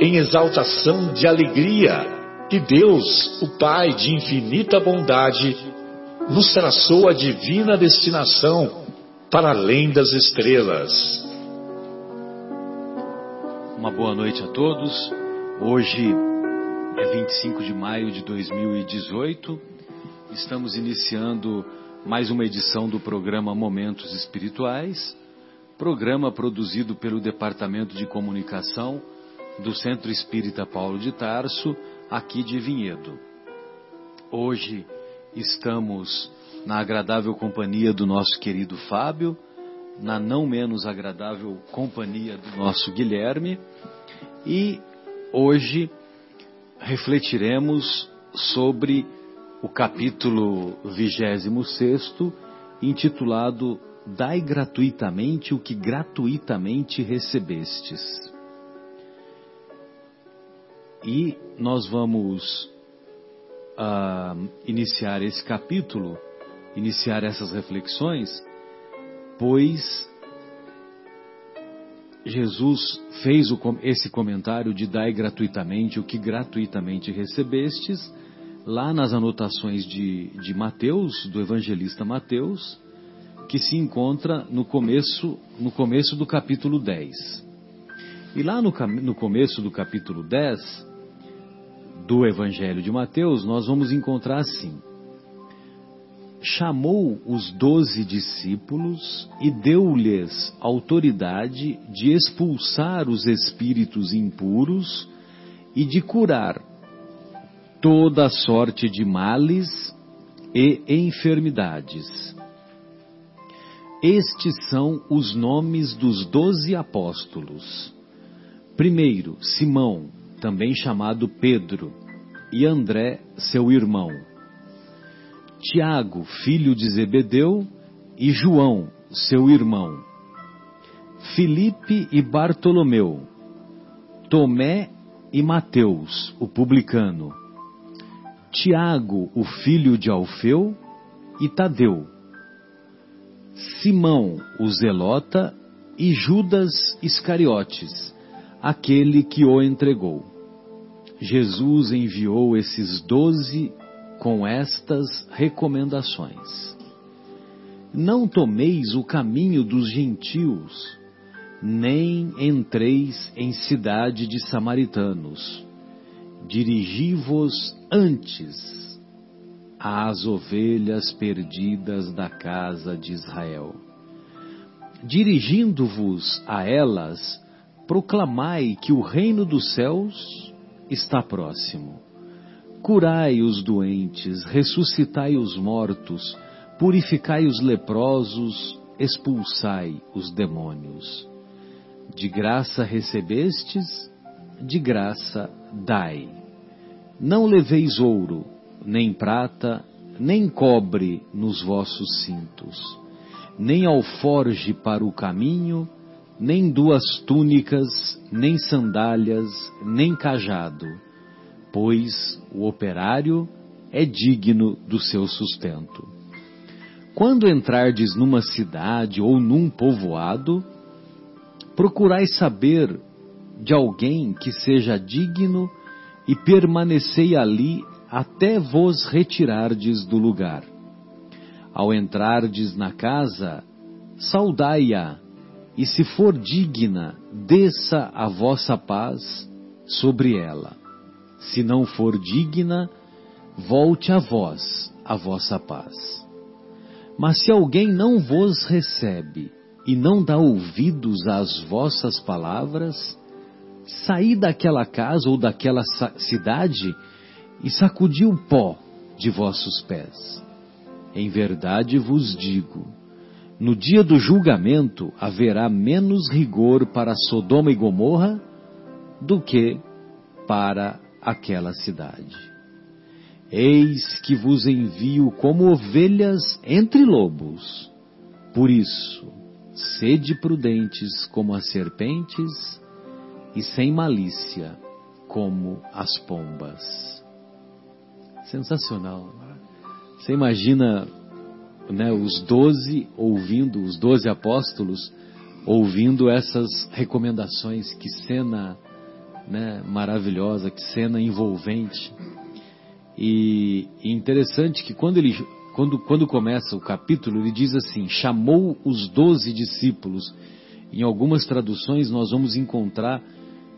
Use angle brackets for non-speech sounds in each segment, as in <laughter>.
em exaltação de alegria que Deus, o Pai de infinita bondade, nos traçou a divina destinação para além das estrelas. Uma boa noite a todos. Hoje é 25 de maio de 2018. Estamos iniciando mais uma edição do programa Momentos Espirituais, programa produzido pelo Departamento de Comunicação do Centro Espírita Paulo de Tarso, aqui de Vinhedo. Hoje estamos na agradável companhia do nosso querido Fábio, na não menos agradável companhia do nosso Guilherme, e hoje refletiremos sobre o capítulo 26, intitulado Dai gratuitamente o que gratuitamente recebestes. E nós vamos uh, iniciar esse capítulo, iniciar essas reflexões, pois Jesus fez o, esse comentário de dai gratuitamente o que gratuitamente recebestes, lá nas anotações de, de Mateus, do evangelista Mateus, que se encontra no começo, no começo do capítulo 10. E lá no, no começo do capítulo 10, do Evangelho de Mateus, nós vamos encontrar assim: Chamou os doze discípulos e deu-lhes autoridade de expulsar os espíritos impuros e de curar toda sorte de males e enfermidades. Estes são os nomes dos doze apóstolos. Primeiro, Simão, também chamado Pedro, e André, seu irmão. Tiago, filho de Zebedeu, e João, seu irmão. Filipe e Bartolomeu. Tomé e Mateus, o publicano. Tiago, o filho de Alfeu, e Tadeu. Simão, o zelota, e Judas Iscariotes, aquele que o entregou. Jesus enviou esses doze com estas recomendações. Não tomeis o caminho dos gentios, nem entreis em cidade de samaritanos. Dirigi-vos antes às ovelhas perdidas da casa de Israel. Dirigindo-vos a elas, proclamai que o reino dos céus está próximo. Curai os doentes, ressuscitai os mortos, purificai os leprosos, expulsai os demônios. De graça recebestes, de graça dai. Não leveis ouro, nem prata, nem cobre nos vossos cintos, nem alforge para o caminho, nem duas túnicas, nem sandálias, nem cajado, pois o operário é digno do seu sustento. Quando entrardes numa cidade ou num povoado, procurai saber de alguém que seja digno e permanecei ali até vos retirardes do lugar. Ao entrardes na casa, saudai-a e se for digna, desça a vossa paz sobre ela. Se não for digna, volte a vós a vossa paz. Mas se alguém não vos recebe e não dá ouvidos às vossas palavras, saí daquela casa ou daquela cidade e sacudi o pó de vossos pés. Em verdade vos digo, no dia do julgamento haverá menos rigor para Sodoma e Gomorra do que para aquela cidade. Eis que vos envio como ovelhas entre lobos. Por isso, sede prudentes como as serpentes e sem malícia como as pombas. Sensacional. Você imagina né, os doze ouvindo, os doze apóstolos ouvindo essas recomendações, que cena né, maravilhosa, que cena envolvente. E, e interessante que quando ele quando, quando começa o capítulo, ele diz assim: chamou os doze discípulos. Em algumas traduções nós vamos encontrar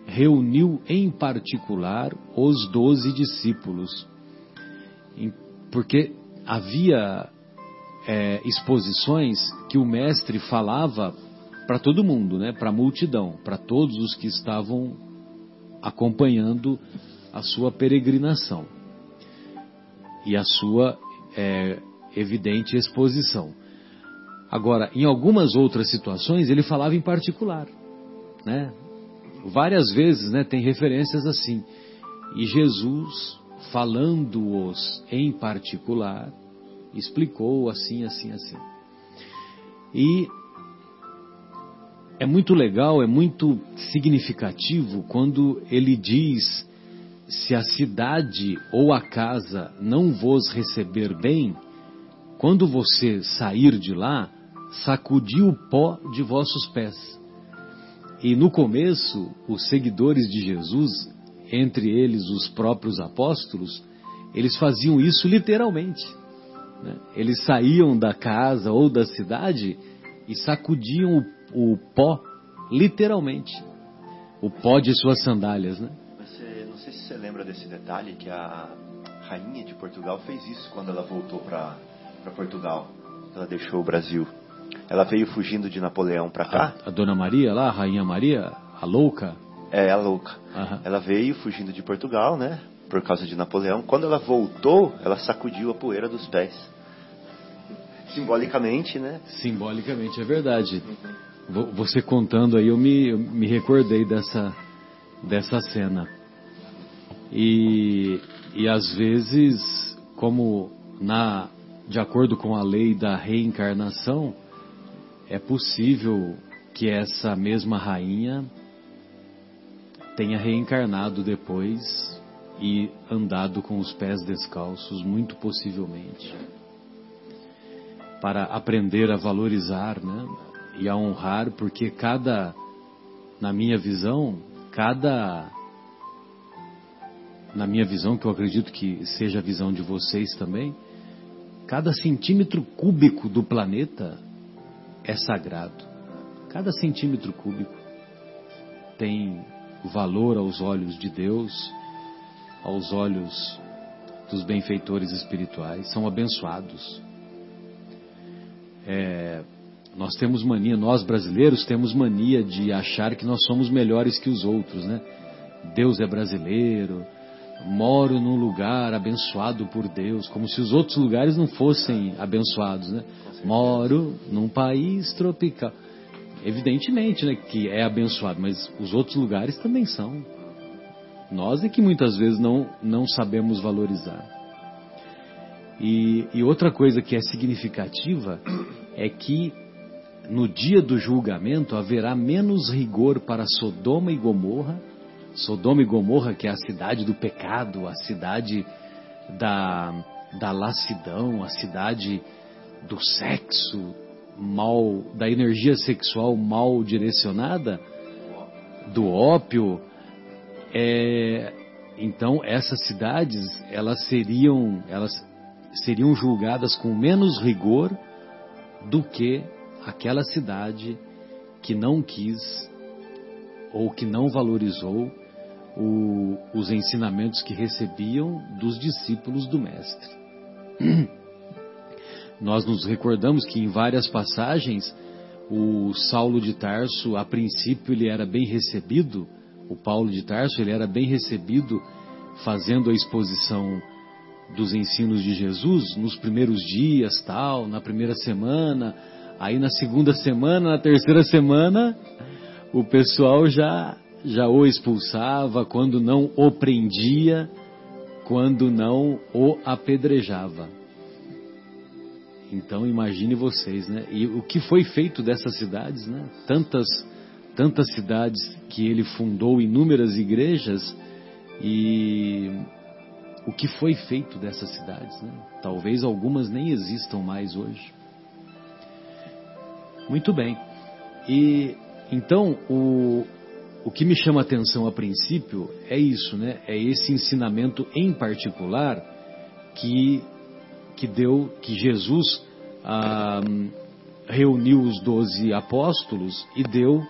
reuniu em particular os doze discípulos, porque havia é, exposições que o mestre falava para todo mundo, né, para a multidão, para todos os que estavam acompanhando a sua peregrinação e a sua é, evidente exposição. Agora, em algumas outras situações, ele falava em particular, né? Várias vezes, né, tem referências assim. E Jesus, falando-os em particular, explicou assim, assim, assim. E é muito legal, é muito significativo quando ele diz: se a cidade ou a casa não vos receber bem, quando você sair de lá, sacudi o pó de vossos pés. E no começo, os seguidores de Jesus, entre eles os próprios apóstolos, eles faziam isso literalmente. Né? Eles saíam da casa ou da cidade e sacudiam o, o pó, literalmente. O pó de suas sandálias. Né? Você, não sei se você lembra desse detalhe que a rainha de Portugal fez isso quando ela voltou para Portugal. Ela deixou o Brasil. Ela veio fugindo de Napoleão para cá. A, a, Dona Maria lá, a Rainha Maria, a louca? É, a louca. Uhum. Ela veio fugindo de Portugal, né? Por causa de Napoleão. Quando ela voltou, ela sacudiu a poeira dos pés. Simbolicamente, né? Simbolicamente, é verdade. Você contando aí, eu me, eu me recordei dessa, dessa cena. E, e às vezes, como na, de acordo com a lei da reencarnação, é possível que essa mesma rainha tenha reencarnado depois e andado com os pés descalços, muito possivelmente, para aprender a valorizar, né? E a honrar, porque cada, na minha visão, cada, na minha visão, que eu acredito que seja a visão de vocês também, cada centímetro cúbico do planeta é sagrado. Cada centímetro cúbico tem valor aos olhos de Deus aos olhos dos benfeitores espirituais, são abençoados. É, nós temos mania, nós brasileiros temos mania de achar que nós somos melhores que os outros, né? Deus é brasileiro, moro num lugar abençoado por Deus, como se os outros lugares não fossem abençoados, né? Moro num país tropical. Evidentemente, né, que é abençoado, mas os outros lugares também são. Nós é que muitas vezes não, não sabemos valorizar. E, e outra coisa que é significativa é que no dia do julgamento haverá menos rigor para Sodoma e Gomorra. Sodoma e Gomorra, que é a cidade do pecado, a cidade da, da lassidão, a cidade do sexo mal, da energia sexual mal direcionada, do ópio, é, então essas cidades elas seriam elas seriam julgadas com menos rigor do que aquela cidade que não quis ou que não valorizou o, os ensinamentos que recebiam dos discípulos do Mestre. <clears throat> Nós nos recordamos que em várias passagens o Saulo de Tarso, a princípio, ele era bem recebido, o Paulo de Tarso, ele era bem recebido fazendo a exposição dos ensinos de Jesus nos primeiros dias, tal, na primeira semana, aí na segunda semana, na terceira semana, o pessoal já já o expulsava, quando não o prendia, quando não o apedrejava. Então imagine vocês, né? E o que foi feito dessas cidades, né? Tantas, tantas cidades que ele fundou inúmeras igrejas e o que foi feito dessas cidades, né? Talvez algumas nem existam mais hoje. Muito bem. E então o, o que me chama atenção a princípio é isso, né? É esse ensinamento em particular que que deu, que Jesus ah, reuniu os doze apóstolos e deu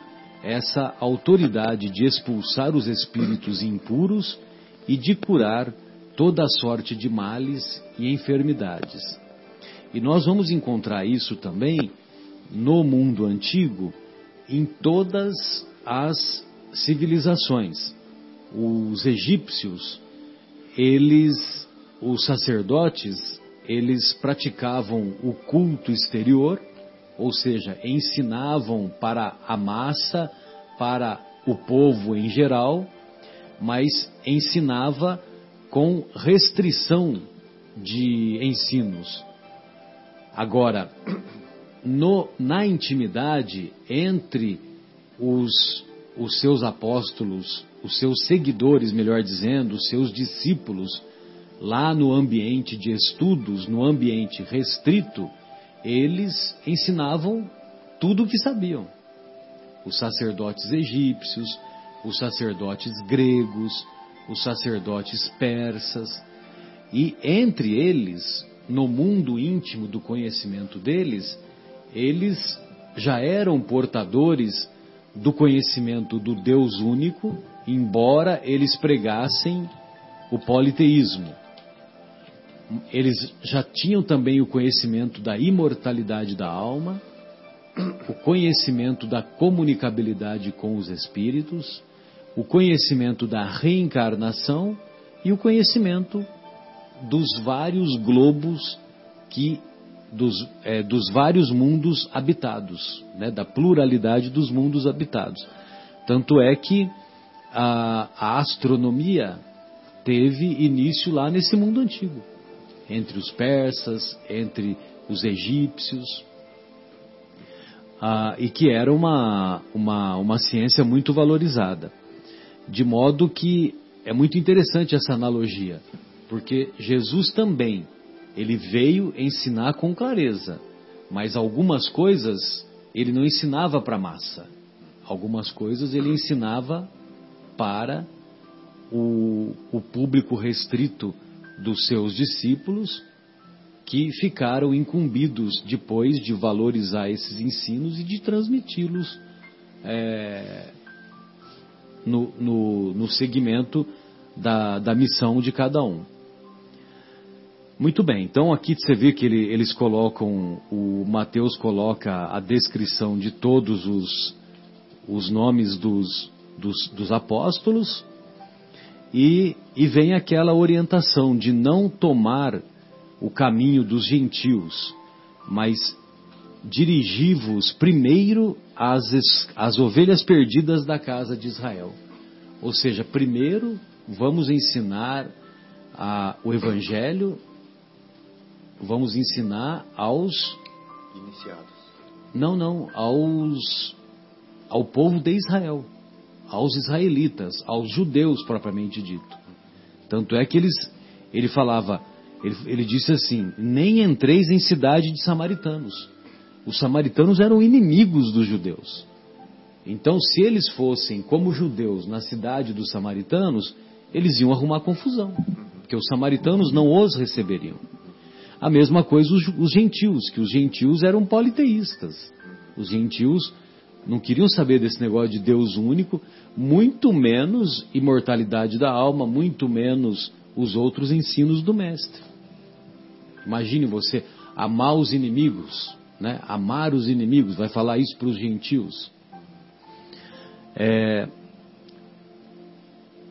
essa autoridade de expulsar os espíritos impuros e de curar toda sorte de males e enfermidades. E nós vamos encontrar isso também no mundo antigo, em todas as civilizações. Os egípcios, eles, os sacerdotes, eles praticavam o culto exterior, ou seja, ensinavam para a massa, para o povo em geral, mas ensinava com restrição de ensinos. Agora, no, na intimidade entre os, os seus apóstolos, os seus seguidores, melhor dizendo, os seus discípulos, lá no ambiente de estudos, no ambiente restrito, eles ensinavam tudo o que sabiam. Os sacerdotes egípcios, os sacerdotes gregos, os sacerdotes persas, e entre eles, no mundo íntimo do conhecimento deles, eles já eram portadores do conhecimento do Deus único, embora eles pregassem o politeísmo eles já tinham também o conhecimento da imortalidade da alma, o conhecimento da comunicabilidade com os espíritos, o conhecimento da reencarnação e o conhecimento dos vários globos que dos, é, dos vários mundos habitados, né, da pluralidade dos mundos habitados. Tanto é que a, a astronomia teve início lá nesse mundo antigo entre os persas, entre os egípcios, ah, e que era uma, uma, uma ciência muito valorizada. De modo que é muito interessante essa analogia, porque Jesus também, ele veio ensinar com clareza, mas algumas coisas ele não ensinava para a massa. Algumas coisas ele ensinava para o, o público restrito dos seus discípulos que ficaram incumbidos depois de valorizar esses ensinos e de transmiti-los é, no, no, no, segmento da, da missão de cada um. Muito bem, então aqui você vê que ele, eles colocam, o Mateus coloca a descrição de todos os, os nomes dos, dos, dos apóstolos, e, e vem aquela orientação de não tomar o caminho dos gentios, mas dirigi-vos primeiro às, às ovelhas perdidas da casa de Israel. Ou seja, primeiro vamos ensinar a, o Evangelho, vamos ensinar aos. Iniciados. Não, não, aos. ao povo de Israel aos israelitas, aos judeus propriamente dito. Tanto é que eles, ele falava, ele, ele disse assim: nem entreis em cidade de samaritanos. Os samaritanos eram inimigos dos judeus. Então, se eles fossem como judeus na cidade dos samaritanos, eles iam arrumar confusão, porque os samaritanos não os receberiam. A mesma coisa os, os gentios, que os gentios eram politeístas. Os gentios Não queriam saber desse negócio de Deus único, muito menos imortalidade da alma, muito menos os outros ensinos do Mestre. Imagine você amar os inimigos, né? amar os inimigos, vai falar isso para os gentios. É,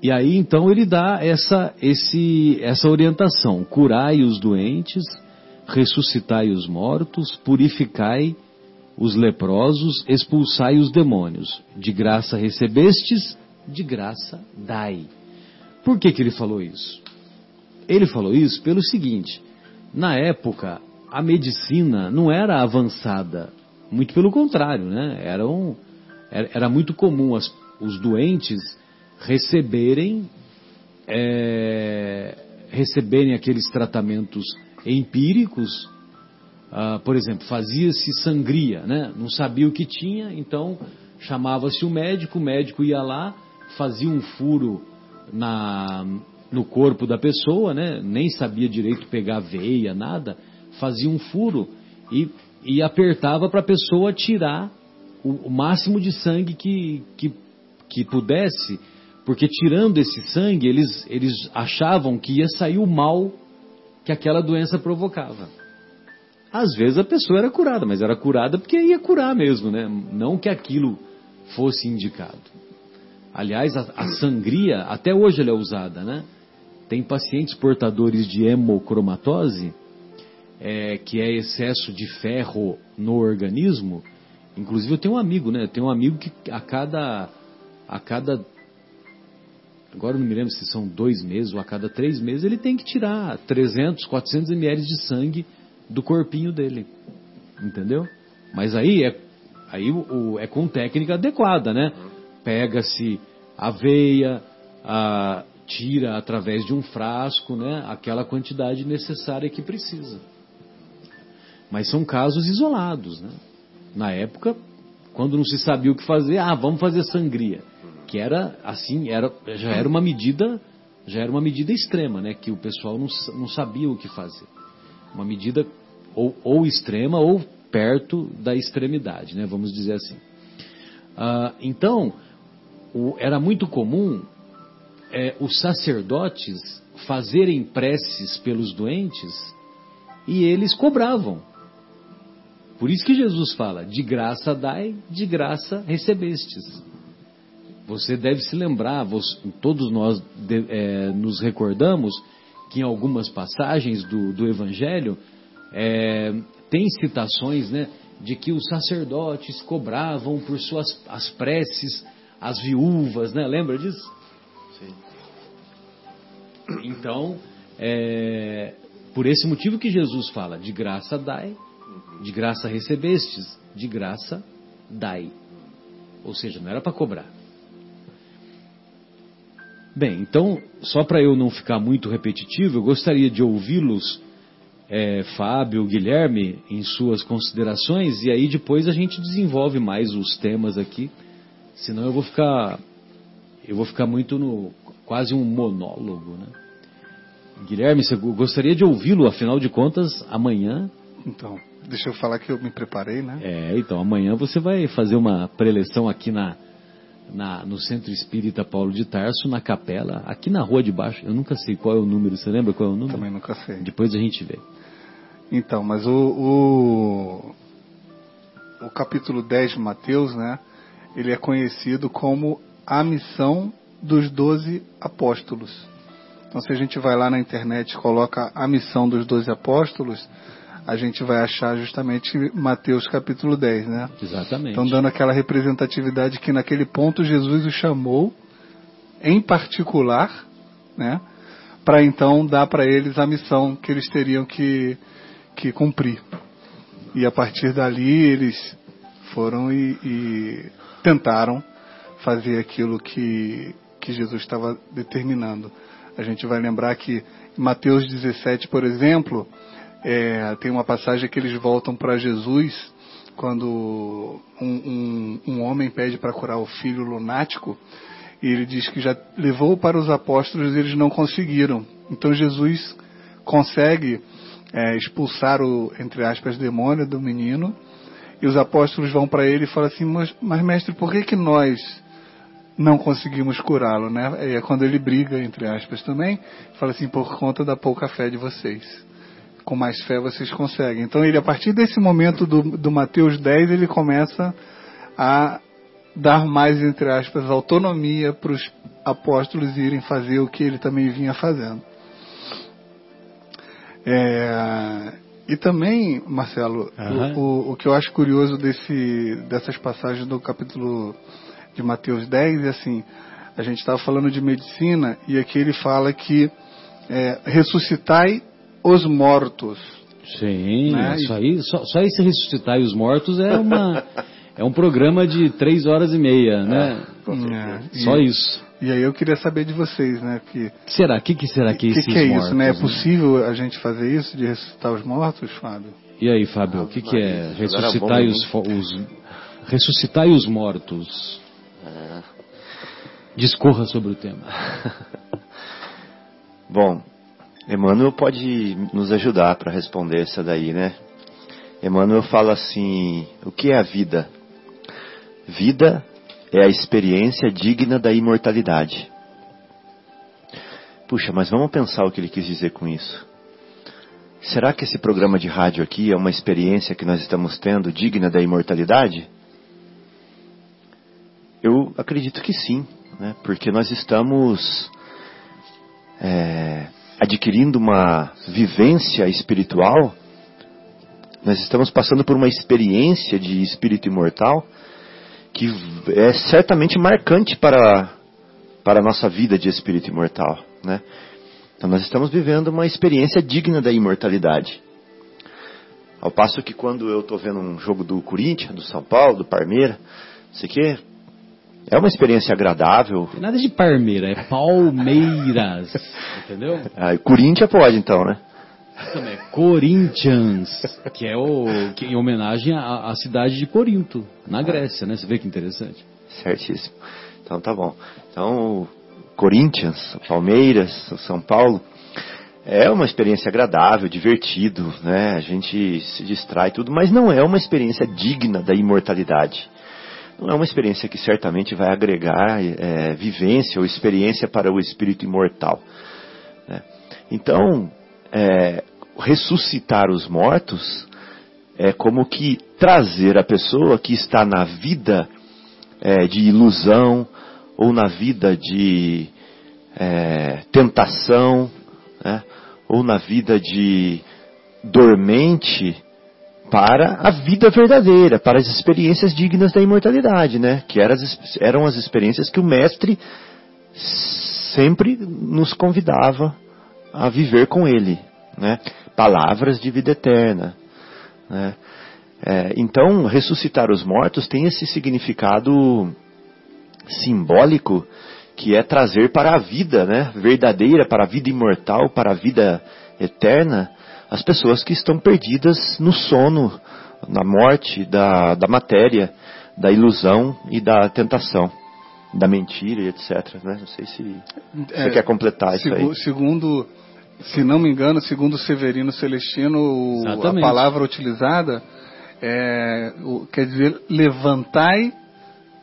e aí então ele dá essa, esse, essa orientação: curai os doentes, ressuscitai os mortos, purificai os leprosos, expulsai os demônios. De graça recebestes, de graça dai. Por que, que ele falou isso? Ele falou isso pelo seguinte: na época a medicina não era avançada, muito pelo contrário, né? Era, um, era, era muito comum as, os doentes receberem é, receberem aqueles tratamentos empíricos ah, por exemplo, fazia-se sangria, né? não sabia o que tinha, então chamava-se o médico, o médico ia lá, fazia um furo na, no corpo da pessoa, né? nem sabia direito pegar veia, nada, fazia um furo e, e apertava para a pessoa tirar o, o, máximo de sangue que, que, que pudesse, porque tirando esse sangue, eles, eles achavam que ia sair o mal que aquela doença provocava. Às vezes a pessoa era curada, mas era curada porque ia curar mesmo, né? Não que aquilo fosse indicado. Aliás, a, a sangria, até hoje ela é usada, né? Tem pacientes portadores de hemocromatose, é, que é excesso de ferro no organismo. Inclusive eu tenho um amigo, né? Eu tenho um amigo que a cada, a cada, agora não me lembro se são dois meses ou a cada três meses, ele tem que tirar 300, 400 ml de sangue do corpinho dele. Entendeu? Mas aí é, aí o, é com técnica adequada, né? Pega-se aveia, a, tira através de um frasco, né? Aquela quantidade necessária que precisa. Mas são casos isolados, né? Na época, quando não se sabia o que fazer, ah, vamos fazer sangria, que era assim, era já era uma medida, já era uma medida extrema, né? Que o pessoal não, não sabia o que fazer. Uma medida ou, ou extrema ou perto da extremidade, né? vamos dizer assim. Ah, então, o, era muito comum é, os sacerdotes fazerem preces pelos doentes e eles cobravam. Por isso que Jesus fala: de graça dai, de graça recebestes. Você deve se lembrar, você, todos nós de, é, nos recordamos que em algumas passagens do, do Evangelho é, tem citações né, de que os sacerdotes cobravam por suas as preces as viúvas, né? Lembra disso? Sim. Então, é, por esse motivo que Jesus fala, de graça dai, de graça recebestes, de graça dai. Ou seja, não era para cobrar. Bem, então, só para eu não ficar muito repetitivo, eu gostaria de ouvi-los é, Fábio, Guilherme, em suas considerações, e aí depois a gente desenvolve mais os temas aqui, senão eu vou ficar, eu vou ficar muito no, quase um monólogo, né? Guilherme, você gostaria de ouvi-lo, afinal de contas, amanhã... Então, deixa eu falar que eu me preparei, né? É, então, amanhã você vai fazer uma preleção aqui na, na, no Centro Espírita Paulo de Tarso, na capela, aqui na rua de baixo. Eu nunca sei qual é o número, você lembra qual é o número? Também nunca sei. Depois a gente vê. Então, mas o, o, o capítulo 10 de Mateus, né, ele é conhecido como a missão dos doze apóstolos. Então, se a gente vai lá na internet e coloca a missão dos doze apóstolos, a gente vai achar justamente Mateus capítulo 10, né? Exatamente. Então, dando aquela representatividade que naquele ponto Jesus o chamou em particular, né? Para então dar para eles a missão que eles teriam que que cumprir. E a partir dali eles foram e, e tentaram fazer aquilo que, que Jesus estava determinando. A gente vai lembrar que em Mateus 17, por exemplo, é, tem uma passagem que eles voltam para Jesus quando um, um, um homem pede para curar o filho lunático e ele diz que já levou para os apóstolos e eles não conseguiram. Então Jesus consegue é, expulsar o, entre aspas, demônio do menino E os apóstolos vão para ele e falam assim: mas, mas, mestre, por que, que nós não conseguimos curá-lo? Né? E é quando ele briga, entre aspas, também, fala assim: por conta da pouca fé de vocês. Com mais fé vocês conseguem. Então, ele, a partir desse momento do, do Mateus 10, ele começa a dar mais, entre aspas, autonomia para os apóstolos irem fazer o que ele também vinha fazendo. É, e também, Marcelo, uhum. o, o, o, que eu acho curioso desse, dessas passagens do capítulo de Mateus 10 é assim, a gente estava falando de medicina e aqui ele fala que é, ressuscitai os mortos. Sim, né? isso aí, só, só esse ressuscitar os mortos é uma <laughs> é um programa de três horas e meia, né? É, só e, isso. E aí eu queria saber de vocês, né? Que será? O que, que será que, que, que é mortos, isso, né? É possível a gente fazer isso de ressuscitar os mortos, Fábio? E aí, Fábio, o que, que é ressuscitar os, os ressuscitar os mortos? É. Discorra sobre o tema. <laughs> Bom, Emmanuel pode nos ajudar para responder essa daí, né? Emmanuel fala assim: o que é a vida? Vida é a experiência digna da imortalidade. Puxa, mas vamos pensar o que ele quis dizer com isso. Será que esse programa de rádio aqui é uma experiência que nós estamos tendo digna da imortalidade? Eu acredito que sim, né? porque nós estamos é, adquirindo uma vivência espiritual, nós estamos passando por uma experiência de espírito imortal que é certamente marcante para, para a nossa vida de espírito imortal. Né? Então nós estamos vivendo uma experiência digna da imortalidade. Ao passo que quando eu estou vendo um jogo do Corinthians, do São Paulo, do Parmeira, sei que é uma experiência agradável. Tem nada de Parmeira, é Palmeiras, <laughs> entendeu? Ah, Corinthians pode então, né? Também, Corinthians, que é o que, em homenagem à, à, cidade de Corinto, na Grécia, né? Você vê que interessante. Certíssimo. Então tá bom. Então, Corinthians, Palmeiras, São Paulo, é uma experiência agradável, divertido, né? A gente se distrai tudo, mas não é uma experiência digna da imortalidade. Não é uma experiência que certamente vai agregar é, vivência ou experiência para o espírito imortal. Né? Então, é, ressuscitar os mortos é como que trazer a pessoa que está na vida é, de ilusão ou na vida de é, tentação, né, ou na vida de dormente para a vida verdadeira, para as experiências dignas da imortalidade, né? Que eram as, eram as experiências que o mestre sempre nos convidava a viver com ele, né? Palavras de vida eterna, né? É, então, ressuscitar os mortos tem esse significado simbólico que é trazer para a vida, né? Verdadeira, para a vida imortal, para a vida eterna, as pessoas que estão perdidas no sono, na morte da, da matéria, da ilusão e da tentação da mentira e etc. Né? Não sei se é, você quer completar isso aí. Segundo se não me engano, segundo Severino Celestino, Exatamente. a palavra utilizada é, quer dizer levantai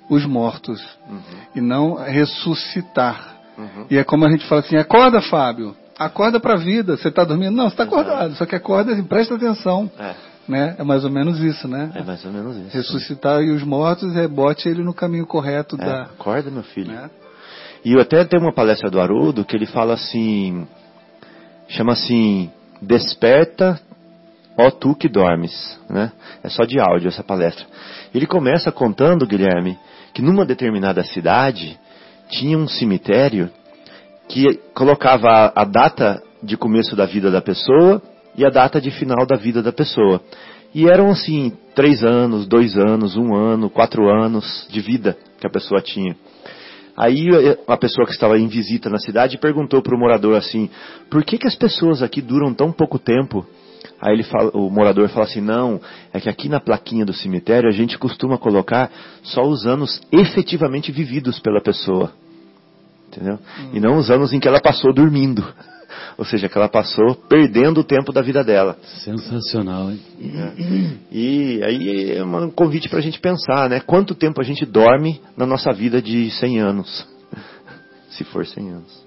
os mortos uhum. e não ressuscitar. Uhum. E é como a gente fala assim: acorda, Fábio, acorda para a vida. Você está dormindo? Não, você está acordado. Só que acorda e presta atenção. É. Né? É mais ou menos isso, né? É mais ou menos isso. Ressuscitar e os mortos é bote ele no caminho correto é, da. Acorda, meu filho. Né? E eu até tenho uma palestra do Haroldo que ele fala assim chama assim Desperta, ó tu que dormes, né? É só de áudio essa palestra. Ele começa contando, Guilherme, que numa determinada cidade tinha um cemitério que colocava a, a data de começo da vida da pessoa e a data de final da vida da pessoa. E eram assim, três anos, dois anos, um ano, quatro anos de vida que a pessoa tinha. Aí eh, a pessoa que estava em visita na cidade perguntou para o morador assim: por que, que as pessoas aqui duram tão pouco tempo? Aí ele fala, o morador fala assim: não, é que aqui na plaquinha do cemitério a gente costuma colocar só os anos efetivamente vividos pela pessoa. Entendeu? Hum. E não os anos em que ela passou dormindo. Ou seja, que ela passou perdendo o tempo da vida dela. Sensacional, hein? É. E aí é um convite para a gente pensar, né? Quanto tempo a gente dorme na nossa vida de 100 anos? <laughs> Se for 100 anos.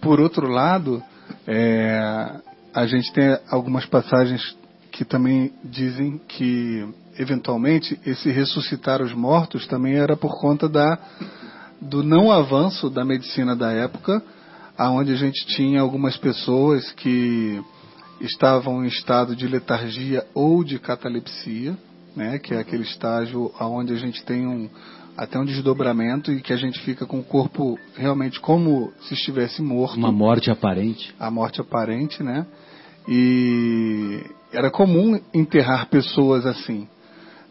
Por outro lado, é, a gente tem algumas passagens que também dizem que, eventualmente, esse ressuscitar os mortos também era por conta da, do não avanço da medicina da época, aonde a gente tinha algumas pessoas que estavam em estado de letargia ou de catalepsia, né, que é aquele estágio aonde a gente tem um até um desdobramento e que a gente fica com o corpo realmente como se estivesse morto. Uma morte aparente. A morte aparente, né? E era comum enterrar pessoas assim.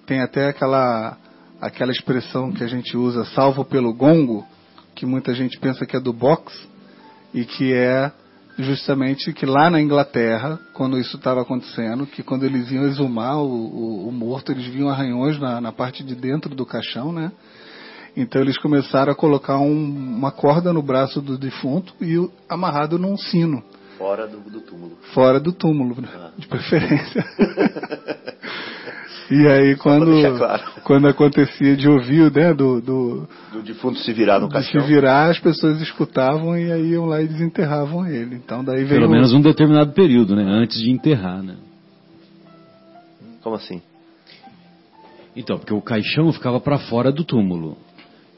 Tem até aquela aquela expressão que a gente usa, salvo pelo gongo, que muita gente pensa que é do box e que é justamente que lá na Inglaterra, quando isso estava acontecendo, que quando eles iam exumar o, o, o morto, eles viam arranhões na, na, parte de dentro do caixão, né? Então eles começaram a colocar um, uma corda no braço do defunto e amarrado num sino. Fora do, do túmulo. Fora do túmulo, ah. de preferência. <laughs> e aí quando, claro. quando acontecia de ouvir, né, do, do, do defunto se virar no caixão. Se virar, as pessoas escutavam e aí iam lá e desenterravam ele. Então daí veio Pelo menos um determinado período, né, antes de enterrar, né? Como assim? Então, porque o caixão ficava para fora do túmulo.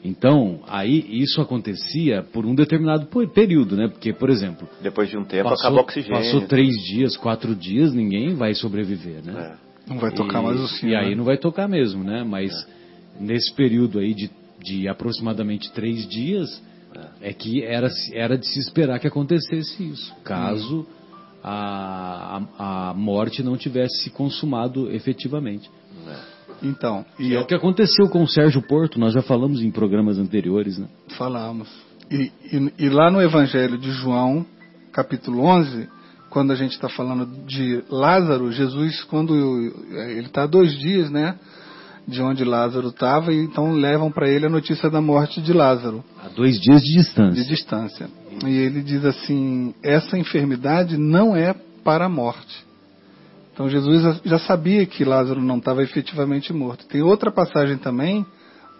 Então, aí isso acontecia por um determinado período, né? Porque, por exemplo. Depois de um tempo passou, acaba o oxigênio. Passou três dias, quatro dias, ninguém vai sobreviver, né? É. Não vai tocar e, mais o sino. E aí né? não vai tocar mesmo, né? Mas é. nesse período aí de, de aproximadamente três dias, é. é, que era, era de se esperar que acontecesse isso, caso hum. a, a, a morte não tivesse se consumado efetivamente. É. Então, e é o que aconteceu com o Sérgio Porto, nós já falamos em programas anteriores, né? Falamos. E, e, e lá no Evangelho de João, capítulo 11, quando a gente está falando de Lázaro, Jesus, quando ele está dois dias, né, de onde Lázaro estava, e então levam para ele a notícia da morte de Lázaro. A dois dias de distância. De distância. E ele diz assim: essa enfermidade não é para a morte, então Jesus já sabia que Lázaro não estava efetivamente morto. Tem outra passagem também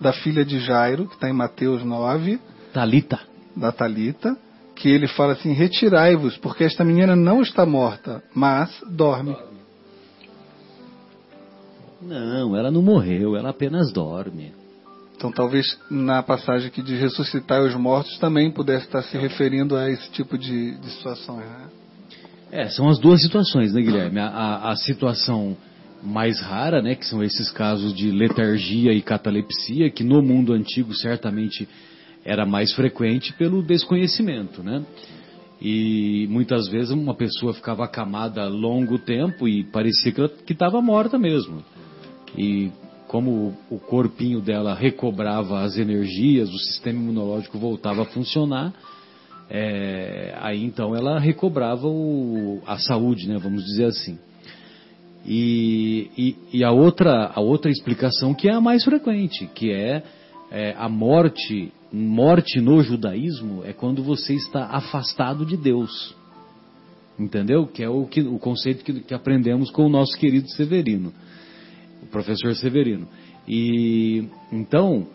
da filha de Jairo, que está em Mateus 9. Talita. Da Talita, que ele fala assim: Retirai-vos, porque esta menina não está morta, mas dorme. Não, ela não morreu, ela apenas dorme. Então talvez na passagem que diz ressuscitar os mortos também pudesse estar se referindo a esse tipo de, de situação. Né? É, são as duas situações, né, Guilherme? A, a, a, situação mais rara, né, que são esses casos de letargia e catalepsia, que no mundo antigo certamente era mais frequente pelo desconhecimento, né? E muitas vezes uma pessoa ficava acamada longo tempo e parecia que estava morta mesmo. E como o corpinho dela recobrava as energias, o sistema imunológico voltava a funcionar, é, aí então ela recobrava o, a saúde, né, vamos dizer assim. E, e, e, a, outra, a outra explicação que é a mais frequente, que é, é a morte, morte no judaísmo é quando você está afastado de Deus. Entendeu? Que é o, que, o conceito que, que aprendemos com o nosso querido Severino, o professor Severino. E então,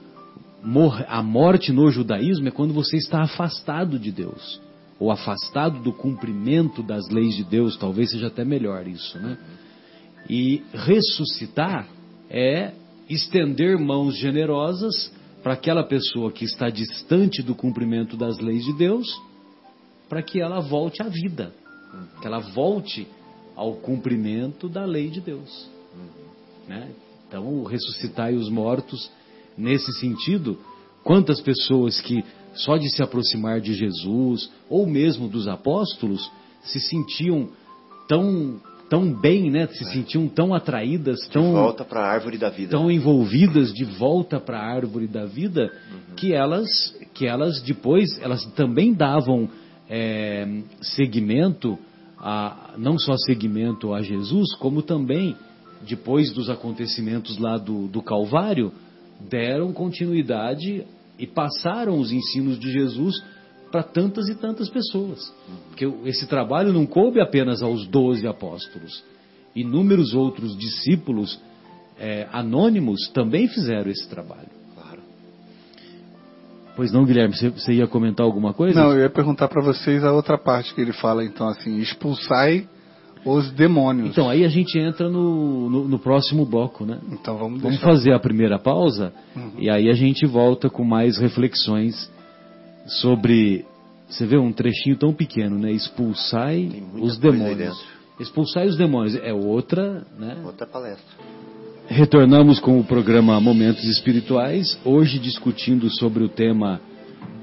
a morte no judaísmo é quando você está afastado de Deus, ou afastado do cumprimento das leis de Deus, talvez seja até melhor isso, né? E ressuscitar é estender mãos generosas para aquela pessoa que está distante do cumprimento das leis de Deus, para que ela volte à vida, que ela volte ao cumprimento da lei de Deus. Né? Então, ressuscitar os mortos nesse sentido, quantas pessoas que só de se aproximar de Jesus ou mesmo dos apóstolos se sentiam tão tão bem, né? Se é. sentiam tão atraídas, tão de volta para a árvore da vida, tão envolvidas de volta para a árvore da vida, uhum. que elas que elas depois elas também davam é, seguimento a não só seguimento a Jesus, como também depois dos acontecimentos lá do, do Calvário, deram continuidade e passaram os ensinos de Jesus para tantas e tantas pessoas. Porque esse trabalho não coube apenas aos doze apóstolos. Inúmeros outros discípulos é, anônimos também fizeram esse trabalho. Claro. Pois não, Guilherme, você, você ia comentar alguma coisa? Não, eu ia perguntar para vocês a outra parte que ele fala, então, assim, expulsai os demônios. Então, aí a gente entra no, no, no próximo bloco, né? Então vamos, Vamos fazer a primeira pausa Uhum. e aí a gente volta com mais reflexões sobre. Você vê um trechinho tão pequeno, né? Expulsai os demônios. Expulsai os demônios. É outra, né? Outra palestra. Retornamos com o programa Momentos Espirituais, hoje discutindo sobre o tema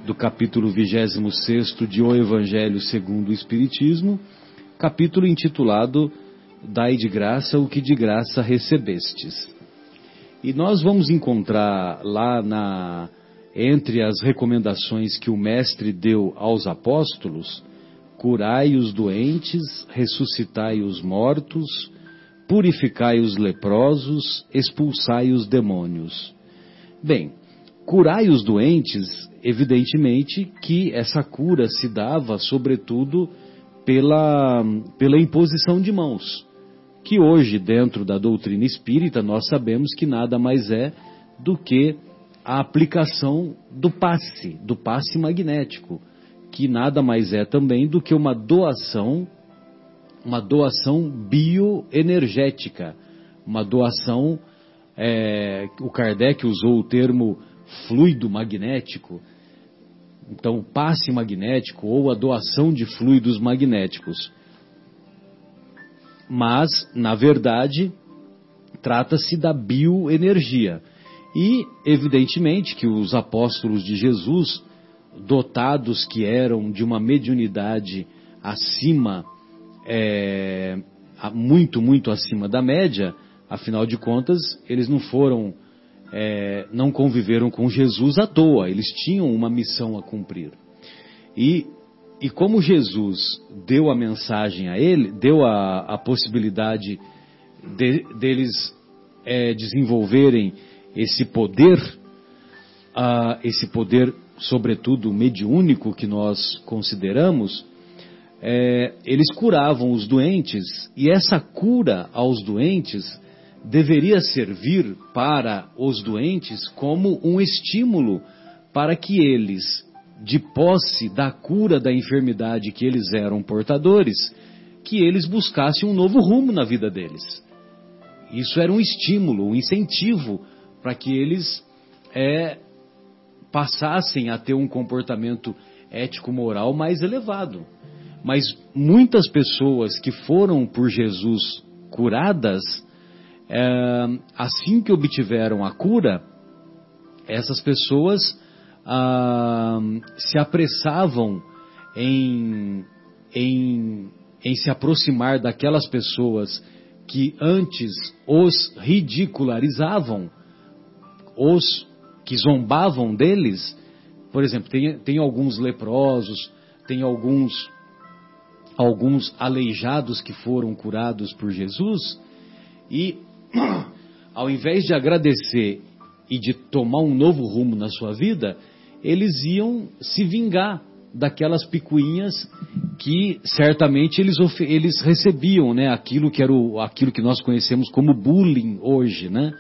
do capítulo 26 de O Evangelho segundo o Espiritismo, capítulo intitulado Dai de graça o que de graça recebestes. E nós vamos encontrar lá na entre as recomendações que o mestre deu aos apóstolos, curai os doentes, ressuscitai os mortos, purificai os leprosos, expulsai os demônios. Bem, curai os doentes, evidentemente que essa cura se dava sobretudo pela, pela imposição de mãos, que hoje, dentro da doutrina espírita, nós sabemos que nada mais é do que a aplicação do passe, do passe magnético, que nada mais é também do que uma doação uma doação bioenergética, uma doação, é, o Kardec usou o termo fluido magnético, então o passe magnético ou a doação de fluidos magnéticos. Mas, na verdade, trata-se da bioenergia. E, evidentemente, que os apóstolos de Jesus, dotados que eram de uma mediunidade acima é, muito, muito acima da média, afinal de contas, eles não foram, é, não conviveram com Jesus à toa, eles tinham uma missão a cumprir. E, e como Jesus deu a mensagem a ele, deu a, a possibilidade de- deles é, desenvolverem esse poder, esse poder, sobretudo mediúnico que nós consideramos, é, eles curavam os doentes e essa cura aos doentes deveria servir para os doentes como um estímulo para que eles, de posse da cura da enfermidade que eles eram portadores, que eles buscassem um novo rumo na vida deles. Isso era um estímulo, um incentivo para que eles é, passassem a ter um comportamento ético-moral mais elevado. Mas muitas pessoas que foram por Jesus curadas, é, assim que obtiveram a cura, essas pessoas ah, se apressavam em, em, em se aproximar daquelas pessoas que antes os ridicularizavam, os que zombavam deles. Por exemplo, tem, tem alguns leprosos, tem alguns alguns aleijados que foram curados por Jesus e <clears throat> ao invés de agradecer e de tomar um novo rumo na sua vida, eles iam se vingar daquelas picuinhas que certamente eles, eles recebiam, né? Aquilo que era o, aquilo que nós conhecemos como bullying hoje, né?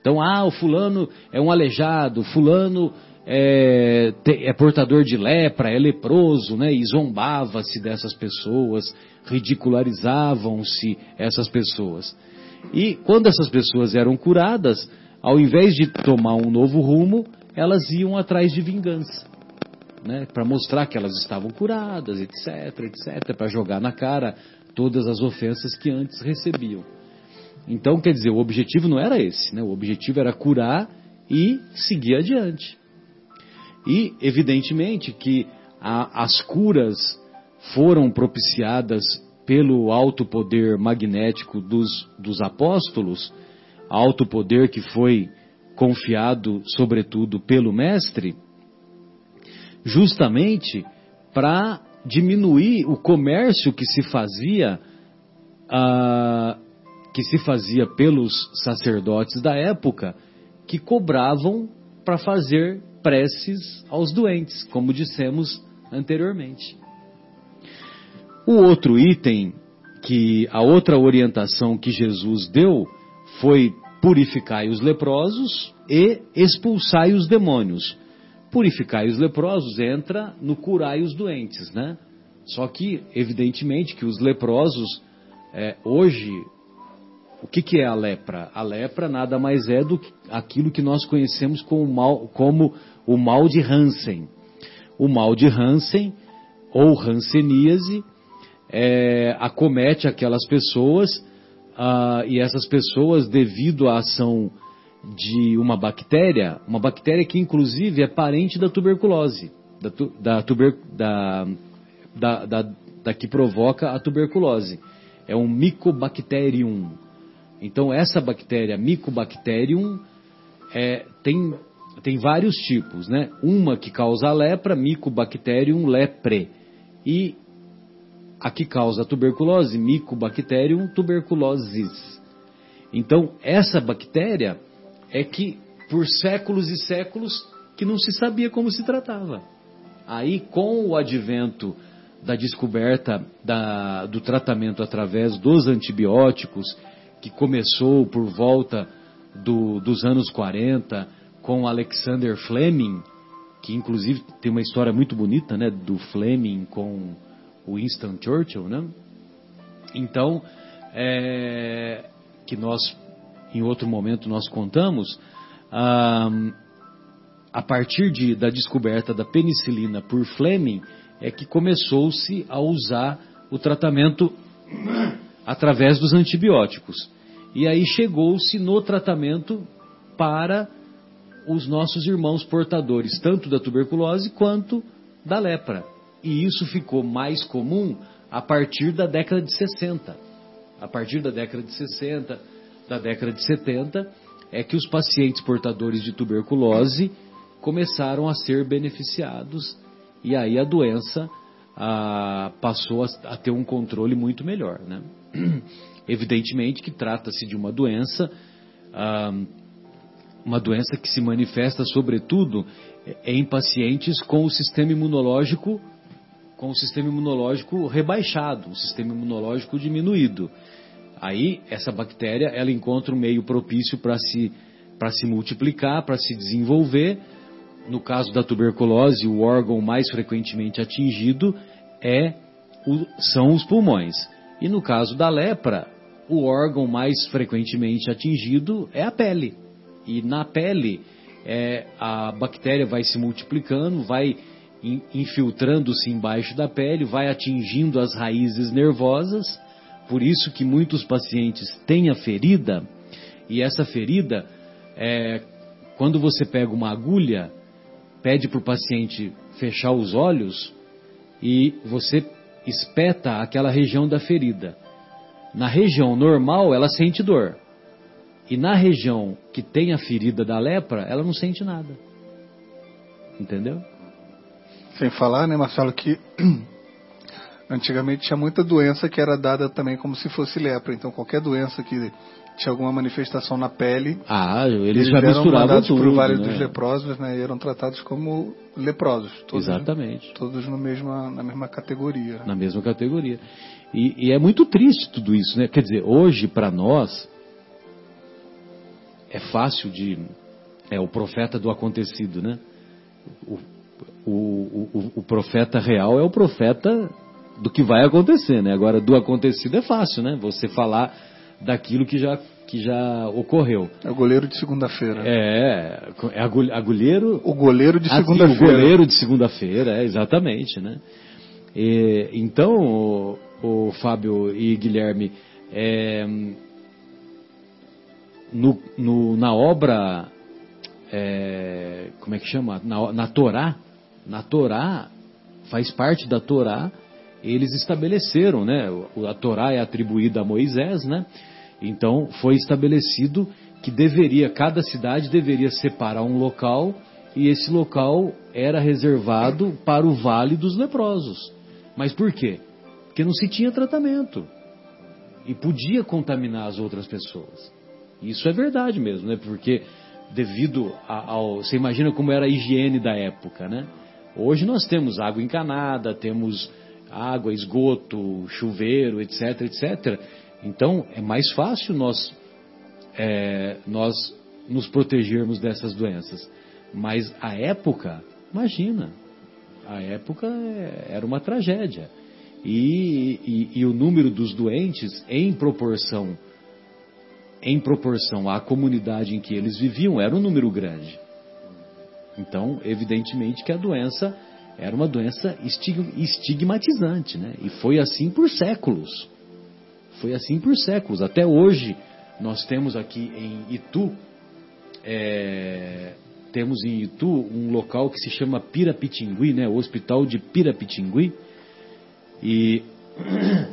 Então, ah, o fulano é um aleijado, fulano é, é portador de lepra, é leproso, né? E zombava-se dessas pessoas, ridicularizavam-se essas pessoas. E quando essas pessoas eram curadas, ao invés de tomar um novo rumo, elas iam atrás de vingança. Né, para mostrar que elas estavam curadas, etc, etc, para jogar na cara todas as ofensas que antes recebiam. Então, quer dizer, o objetivo não era esse, né? O objetivo era curar e seguir adiante. E, evidentemente, que a- as curas foram propiciadas pelo alto poder magnético dos, dos apóstolos, alto poder que foi confiado, sobretudo, pelo Mestre, justamente para diminuir o comércio que se fazia ah, que se fazia pelos sacerdotes da época que cobravam para fazer preces aos doentes, como dissemos anteriormente. O outro item que a outra orientação que Jesus deu foi purificai os leprosos e expulsai os demônios. Purificai os leprosos entra no curai os doentes, né? Só que, evidentemente, que os leprosos, é, hoje, o que, que, é a lepra? A lepra nada mais é do que aquilo que nós conhecemos como, mal, como o mal de Hansen. O mal de Hansen, ou Hanseníase, é, acomete aquelas pessoas ah, e essas pessoas, devido à ação de uma bactéria, uma bactéria que inclusive é parente da tuberculose, da, da, tuber, da, da, da, da que provoca a tuberculose. É um Mycobacterium. Então essa bactéria Mycobacterium é, tem, tem vários tipos, né? Uma que causa a lepra, Mycobacterium lepre. E a que causa tuberculose, Mycobacterium tuberculosis. Então, essa bactéria é que por séculos e séculos que não se sabia como se tratava. Aí, com o advento da descoberta da, do tratamento através dos antibióticos, que começou por volta do, dos anos 40 com Alexander Fleming, que inclusive tem uma história muito bonita, né, do Fleming com Winston Churchill, né? Então, é, que nós, em outro momento, nós contamos, ah, a partir de, da descoberta da penicilina por Fleming, é que começou-se a usar o tratamento <coughs> através dos antibióticos. E aí chegou-se no tratamento para os nossos irmãos portadores, tanto da tuberculose quanto da lepra e isso ficou mais comum a partir da década de 60. A partir da década de 60, da década de 70, é que os pacientes portadores de tuberculose começaram a ser beneficiados e aí a doença passou a, a, ter um controle muito melhor. Né? <clears throat> Evidentemente que trata-se de uma doença, ah, uma doença que se manifesta sobretudo em pacientes com o sistema imunológico com o sistema imunológico rebaixado, o sistema imunológico diminuído. Aí essa bactéria ela encontra um meio propício para se para se multiplicar, para se desenvolver. No caso da tuberculose, o órgão mais frequentemente atingido é o, são os pulmões. E no caso da lepra, o órgão mais frequentemente atingido é a pele. E na pele, é, a bactéria vai se multiplicando, vai infiltrando-se embaixo da pele, vai atingindo as raízes nervosas, por isso que muitos pacientes têm a ferida, e essa ferida, é, quando você pega uma agulha, pede para o paciente fechar os olhos e você espeta aquela região da ferida. Na região normal, ela sente dor. E na região que tem a ferida da lepra, ela não sente nada. Entendeu? Sem falar, né, Marcelo, que <clears throat> antigamente tinha muita doença que era dada também como se fosse lepra. Então, qualquer doença que tinha alguma manifestação na pele. Ah, eles, eles já misturavam tudo. para o Vale né? dos Leprosos, né? E eram tratados como leprosos. Todos, Exatamente. Todos no mesma, na mesma categoria. Na mesma categoria. E, e é muito triste tudo isso, né? Quer dizer, hoje, para nós, é fácil de. É o profeta do acontecido, né? O, o, o, o profeta real é o profeta do que vai acontecer, né? Agora, do acontecido é fácil, né? Você falar daquilo que já, que já ocorreu. É o goleiro de segunda-feira. É, é agulheiro... O goleiro de segunda-feira. Ah, o goleiro de segunda-feira, é, exatamente, né? E, então, o, o, Fábio e Guilherme, é, no, no, na obra, é, como é que chama? Na, na Torá, na Torá, faz parte da Torá, eles estabeleceram, né? A Torá é atribuída a Moisés, né? Então foi estabelecido que deveria, cada cidade deveria separar um local e esse local era reservado para o Vale dos Leprosos. Mas por quê? Porque não se tinha tratamento e podia contaminar as outras pessoas. Isso é verdade mesmo, né? Porque devido ao, você imagina como era a higiene da época, né? Hoje nós temos água encanada, temos água, esgoto, chuveiro, etc, etc. Então é mais fácil nós, é, nós nos protegermos dessas doenças. Mas a época, imagina, a época é, era uma tragédia. E, e, e, o número dos doentes em proporção em proporção à comunidade em que eles viviam era um número grande. Então, evidentemente que a doença era uma doença estigmatizante, né? E foi assim por séculos. Foi assim por séculos. Até hoje, nós temos aqui em Itu, é, temos em Itu um local que se chama Pirapitingui, né? O Hospital de Pirapitingui. E, <clears throat>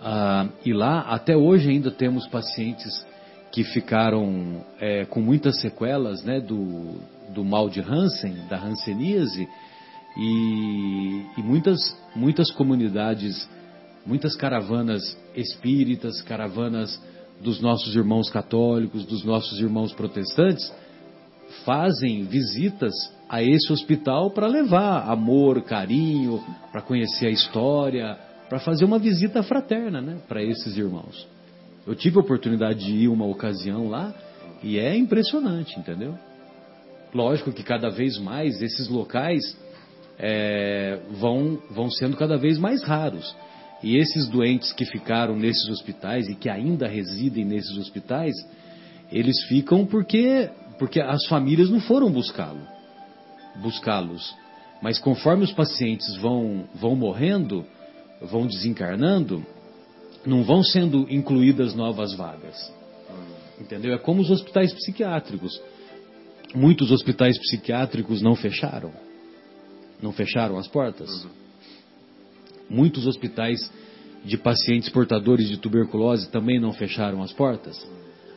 ah, e lá, até hoje ainda temos pacientes que ficaram é, com muitas sequelas né, do, do mal de Hansen, da Hanseníase, e, e muitas, muitas comunidades, muitas caravanas espíritas, caravanas dos nossos irmãos católicos, dos nossos irmãos protestantes, fazem visitas a esse hospital para levar amor, carinho, para conhecer a história, para fazer uma visita fraterna né, para esses irmãos. Eu tive a oportunidade de ir uma ocasião lá e é impressionante, entendeu? Lógico que cada vez mais esses locais é, vão, vão sendo cada vez mais raros. E esses doentes que ficaram nesses hospitais e que ainda residem nesses hospitais, eles ficam porque, porque as famílias não foram buscá-lo, buscá-los. Mas conforme os pacientes vão, vão morrendo, vão desencarnando, não vão sendo incluídas novas vagas. Entendeu? É como os hospitais psiquiátricos. Muitos hospitais psiquiátricos não fecharam. Não fecharam as portas. Muitos hospitais de pacientes portadores de tuberculose também não fecharam as portas.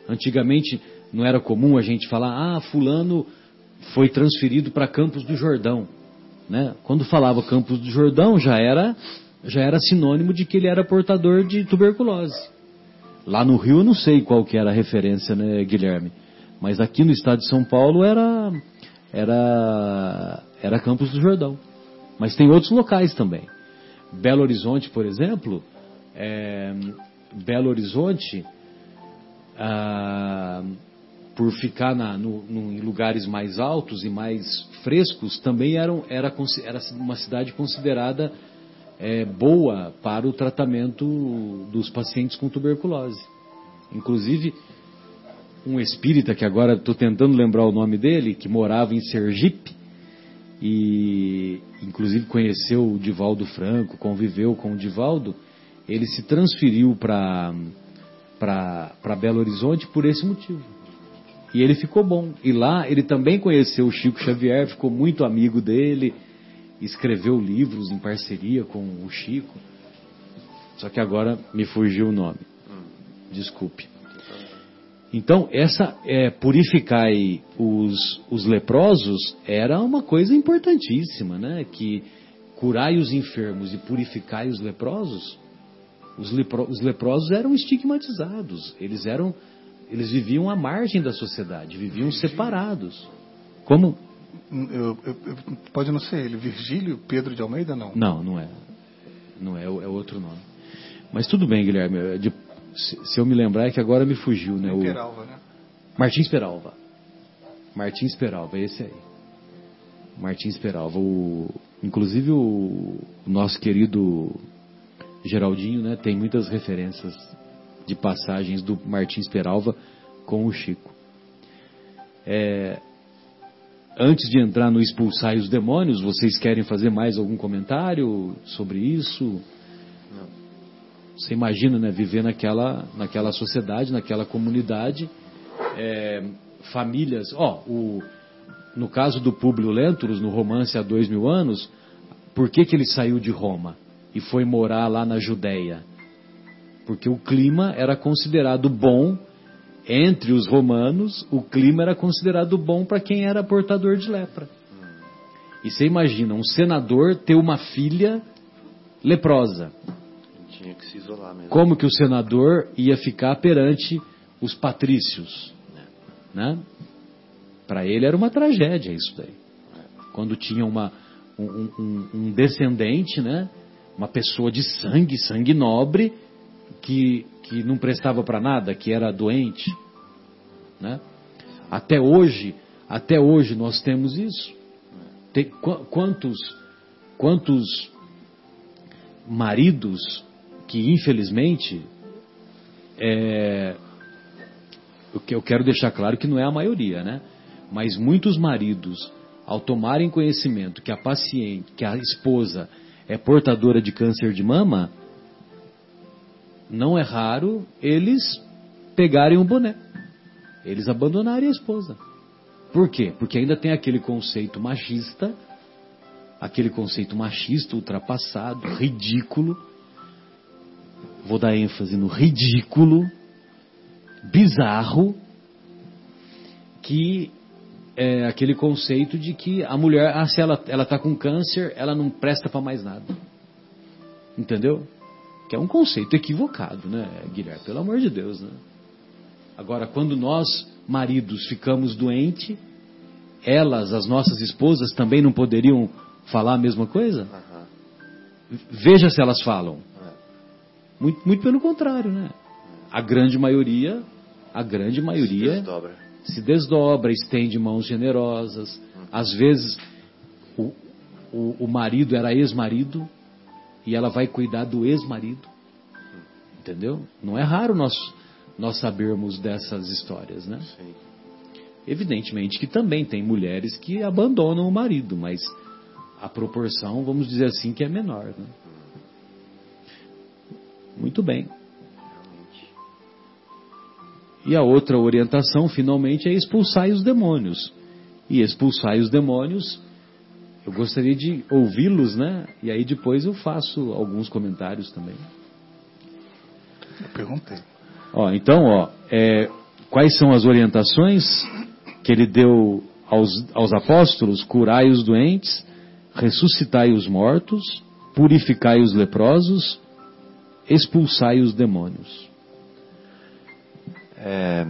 Antigamente não era comum a gente falar, ah, fulano foi transferido para Campos do Jordão. Né? Quando falava Campos do Jordão já era já era sinônimo de que ele era portador de tuberculose. Lá no Rio eu não sei qual que era a referência, né, Guilherme? Mas aqui no estado de São Paulo era era era Campos do Jordão. Mas tem outros locais também. Belo Horizonte, por exemplo, é, Belo Horizonte, ah, por ficar na, no, no, em lugares mais altos e mais frescos, também eram, era, era uma cidade considerada é, boa para o tratamento dos pacientes com tuberculose. Inclusive, um espírita que agora estou tentando lembrar o nome dele, que morava em Sergipe e inclusive conheceu o Divaldo Franco, conviveu com o Divaldo, ele se transferiu para Belo Horizonte por esse motivo. E ele ficou bom. E lá ele também conheceu o Chico Xavier, ficou muito amigo dele escreveu livros em parceria com o Chico. Só que agora me fugiu o nome. Desculpe. Então, essa é, purificai os, os leprosos era uma coisa importantíssima, né? Que curai os enfermos e purificai os leprosos. Os, lepro, os leprosos eram estigmatizados. Eles eram, eles viviam à margem da sociedade, viviam separados. Como eu, eu, eu, pode não ser ele, Virgílio Pedro de Almeida, não? Não, não é. Não é, é outro nome. Mas tudo bem, Guilherme. É de, se, se, eu me lembrar é que agora me fugiu, né? O, Peralva, né? Martins Peralva. Martins Peralva, esse aí. Martins Peralva. O, inclusive o, o nosso querido Geraldinho, né? Tem muitas referências de passagens do Martins Peralva com o Chico. É, Antes de entrar no expulsar os demônios, vocês querem fazer mais algum comentário sobre isso? Não. Você imagina, né, viver naquela, naquela sociedade, naquela comunidade, é, famílias. Ó, oh, no caso do Públio Lentulus, no romance há dois mil anos, por que, que ele saiu de Roma e foi morar lá na Judéia? Porque o clima era considerado bom entre os romanos, o clima era considerado bom para quem era portador de lepra. E você imagina um senador ter uma filha leprosa. Tinha que se isolar mesmo. Como que o senador ia ficar perante os patrícios? Né? Para ele era uma tragédia isso daí. quando tinha uma, um, um, um descendente, né? Uma pessoa de sangue, sangue nobre, que, que não prestava para nada, que era doente, né? Até hoje, até hoje nós temos isso. Tem, quantos, quantos maridos que infelizmente é, eu quero deixar claro que não é a maioria, né? Mas muitos maridos, ao tomarem conhecimento que a paciente, que a esposa é portadora de câncer de mama, não é raro eles pegarem o boné. Eles abandonarem a esposa. Por quê? Porque ainda tem aquele conceito machista, aquele conceito machista ultrapassado, ridículo. Vou dar ênfase no ridículo, bizarro, que é aquele conceito de que a mulher, ah, se ela ela está com câncer, ela não presta para mais nada. Entendeu? Que é um conceito equivocado, né, Guilherme? Pelo amor de Deus, né? Agora, quando nós, maridos, ficamos doentes, elas, as nossas esposas, também não poderiam falar a mesma coisa? Veja se elas falam. É. Muito, muito pelo contrário, né? A grande maioria, a grande maioria se desdobra, se desdobra estende mãos generosas. Uhum. Às vezes o, o, o marido era ex-marido e ela vai cuidar do ex-marido. Entendeu? Não é raro nós nós sabermos dessas histórias, né? Sim. Evidentemente que também tem mulheres que abandonam o marido, mas a proporção, vamos dizer assim, que é menor. Né? Muito bem. E a outra orientação, finalmente, é expulsar os demônios. E expulsar os demônios, eu gostaria de ouvi-los, né? E aí depois eu faço alguns comentários também. Eu perguntei. Ó, então, ó, é, quais são as orientações que ele deu aos, aos apóstolos? Curai os doentes, ressuscitai os mortos, purificai os leprosos, expulsai os demônios. É,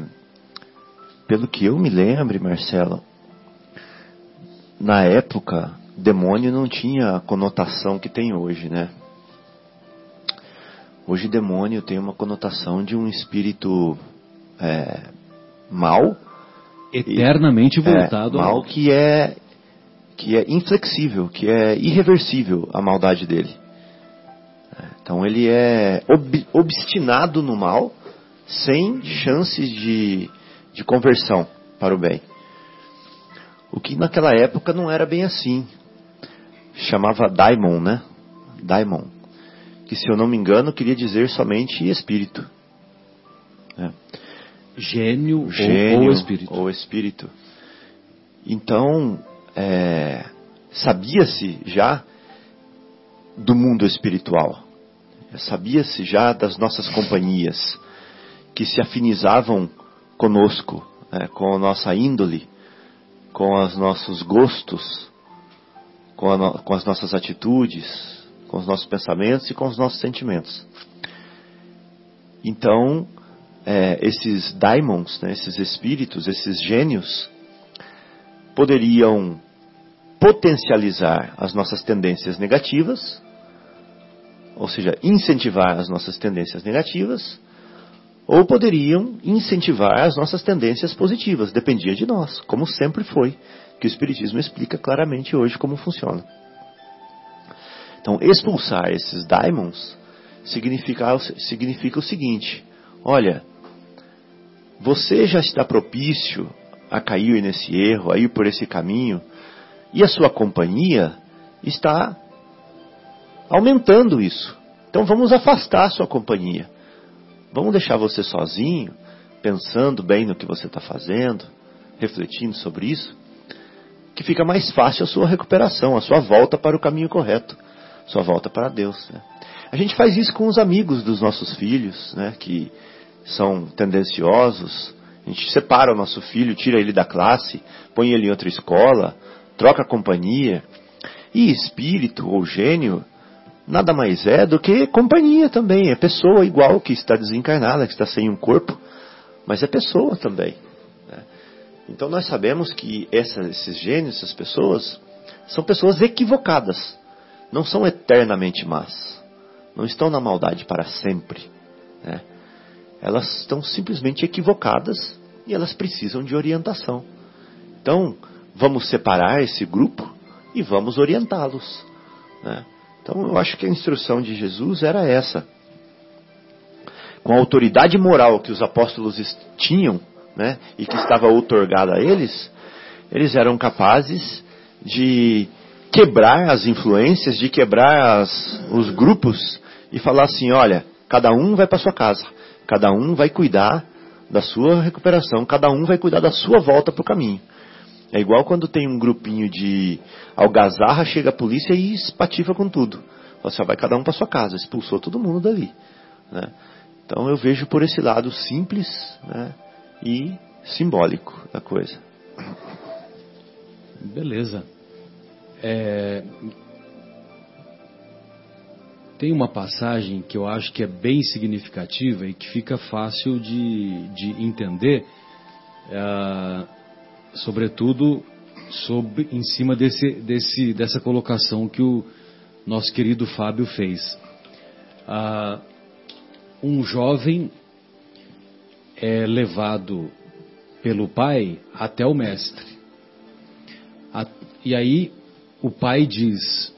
pelo que eu me lembre, Marcelo, na época, demônio não tinha a conotação que tem hoje, né? Hoje demônio tem uma conotação de um espírito é, mal, eternamente e, é, voltado é, mal que é que é inflexível, que é irreversível a maldade dele. É, então ele é ob, obstinado no mal, sem chances de, de conversão para o bem. O que naquela época não era bem assim. Chamava daimon, né? Daimon que, se eu não me engano, queria dizer somente espírito. É. Gênio, Gênio ou, ou, espírito. Ou espírito. Então, é, sabia-se já do mundo espiritual. Sabia-se já das nossas companhias que se afinizavam conosco, é, com a nossa índole, com os nossos gostos, com, com as nossas atitudes, com os nossos pensamentos e com os nossos sentimentos. Então, é, esses daimons, né, esses espíritos, esses gênios, poderiam potencializar as nossas tendências negativas, ou seja, incentivar as nossas tendências negativas, ou poderiam incentivar as nossas tendências positivas, dependia de nós, como sempre foi, que o Espiritismo explica claramente hoje como funciona. Então, expulsar esses daimons significa, significa o seguinte: olha, você já está propício a cair nesse erro, a ir por esse caminho, e a sua companhia está aumentando isso. Então vamos afastar a sua companhia. Vamos deixar você sozinho, pensando bem no que você está fazendo, refletindo sobre isso, que fica mais fácil a sua recuperação, a sua volta para o caminho correto só volta para Deus. Né? A gente faz isso com os amigos dos nossos filhos, né, que são tendenciosos. A gente separa o nosso filho, tira ele da classe, põe ele em outra escola, troca a companhia. E espírito ou gênio nada mais é do que companhia também. É pessoa igual que está desencarnada, que está sem um corpo, mas é pessoa também. Então nós sabemos que esses gênios, essas pessoas, São pessoas equivocadas. Não são eternamente más. Não estão na maldade para sempre. Né? Elas estão simplesmente equivocadas e elas precisam de orientação. Então, vamos separar esse grupo e vamos orientá-los. Né? Então, eu acho que a instrução de Jesus era essa. Com a autoridade moral que os apóstolos tinham, né, e que estava outorgada a eles, eles eram capazes de quebrar as influências, de quebrar as, os grupos e falar assim: olha, cada um vai para sua casa, cada um vai cuidar da sua recuperação, cada um vai cuidar da sua volta para o caminho. É igual quando tem um grupinho de algazarra, chega a polícia e espatifa com tudo. Você assim, vai cada um para sua casa, expulsou todo mundo dali. Né? Então eu vejo por esse lado simples né, e simbólico da coisa. Beleza. É... Tem uma passagem que eu acho que é bem significativa e que fica fácil de, de entender, é, sobretudo sobre, em cima desse, desse, dessa colocação que o nosso querido Fábio fez. Ah, um jovem é levado pelo pai até o mestre. E aí o pai diz: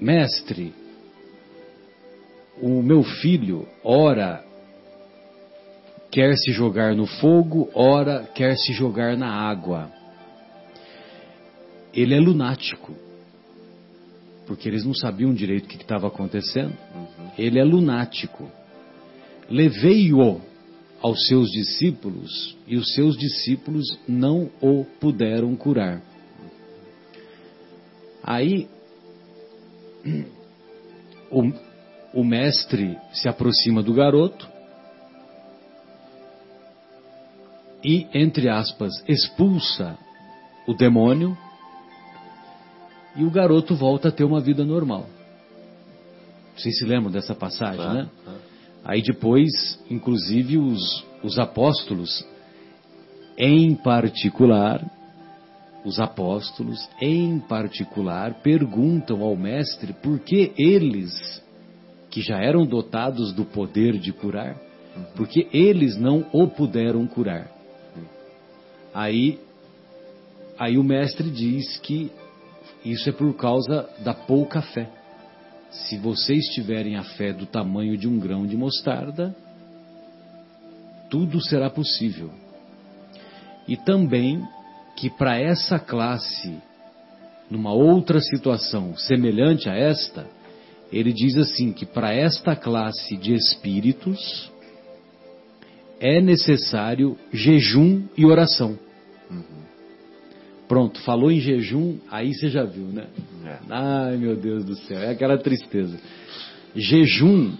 Mestre, o meu filho, ora quer se jogar no fogo, ora quer se jogar na água. Ele é lunático, porque eles não sabiam direito o que estava acontecendo. Uhum. Ele é lunático. Levei-o aos seus discípulos e os seus discípulos não o puderam curar. Aí <clears throat> o, o mestre se aproxima do garoto e, entre aspas, expulsa o demônio e o garoto volta a ter uma vida normal. Vocês se lembram dessa passagem, né? Aí depois, inclusive, os, os apóstolos, em particular, os apóstolos, em particular, perguntam ao Mestre por que eles, que já eram dotados do poder de curar, porque eles não o puderam curar. Aí, aí o Mestre diz que isso é por causa da pouca fé. Se vocês tiverem a fé do tamanho de um grão de mostarda, tudo será possível. E também que para essa classe, numa outra situação semelhante a esta, ele diz assim que para esta classe de espíritos é necessário jejum e oração. Pronto, falou em jejum, aí você já viu, né? É. Ai meu Deus do céu, é aquela tristeza. Jejum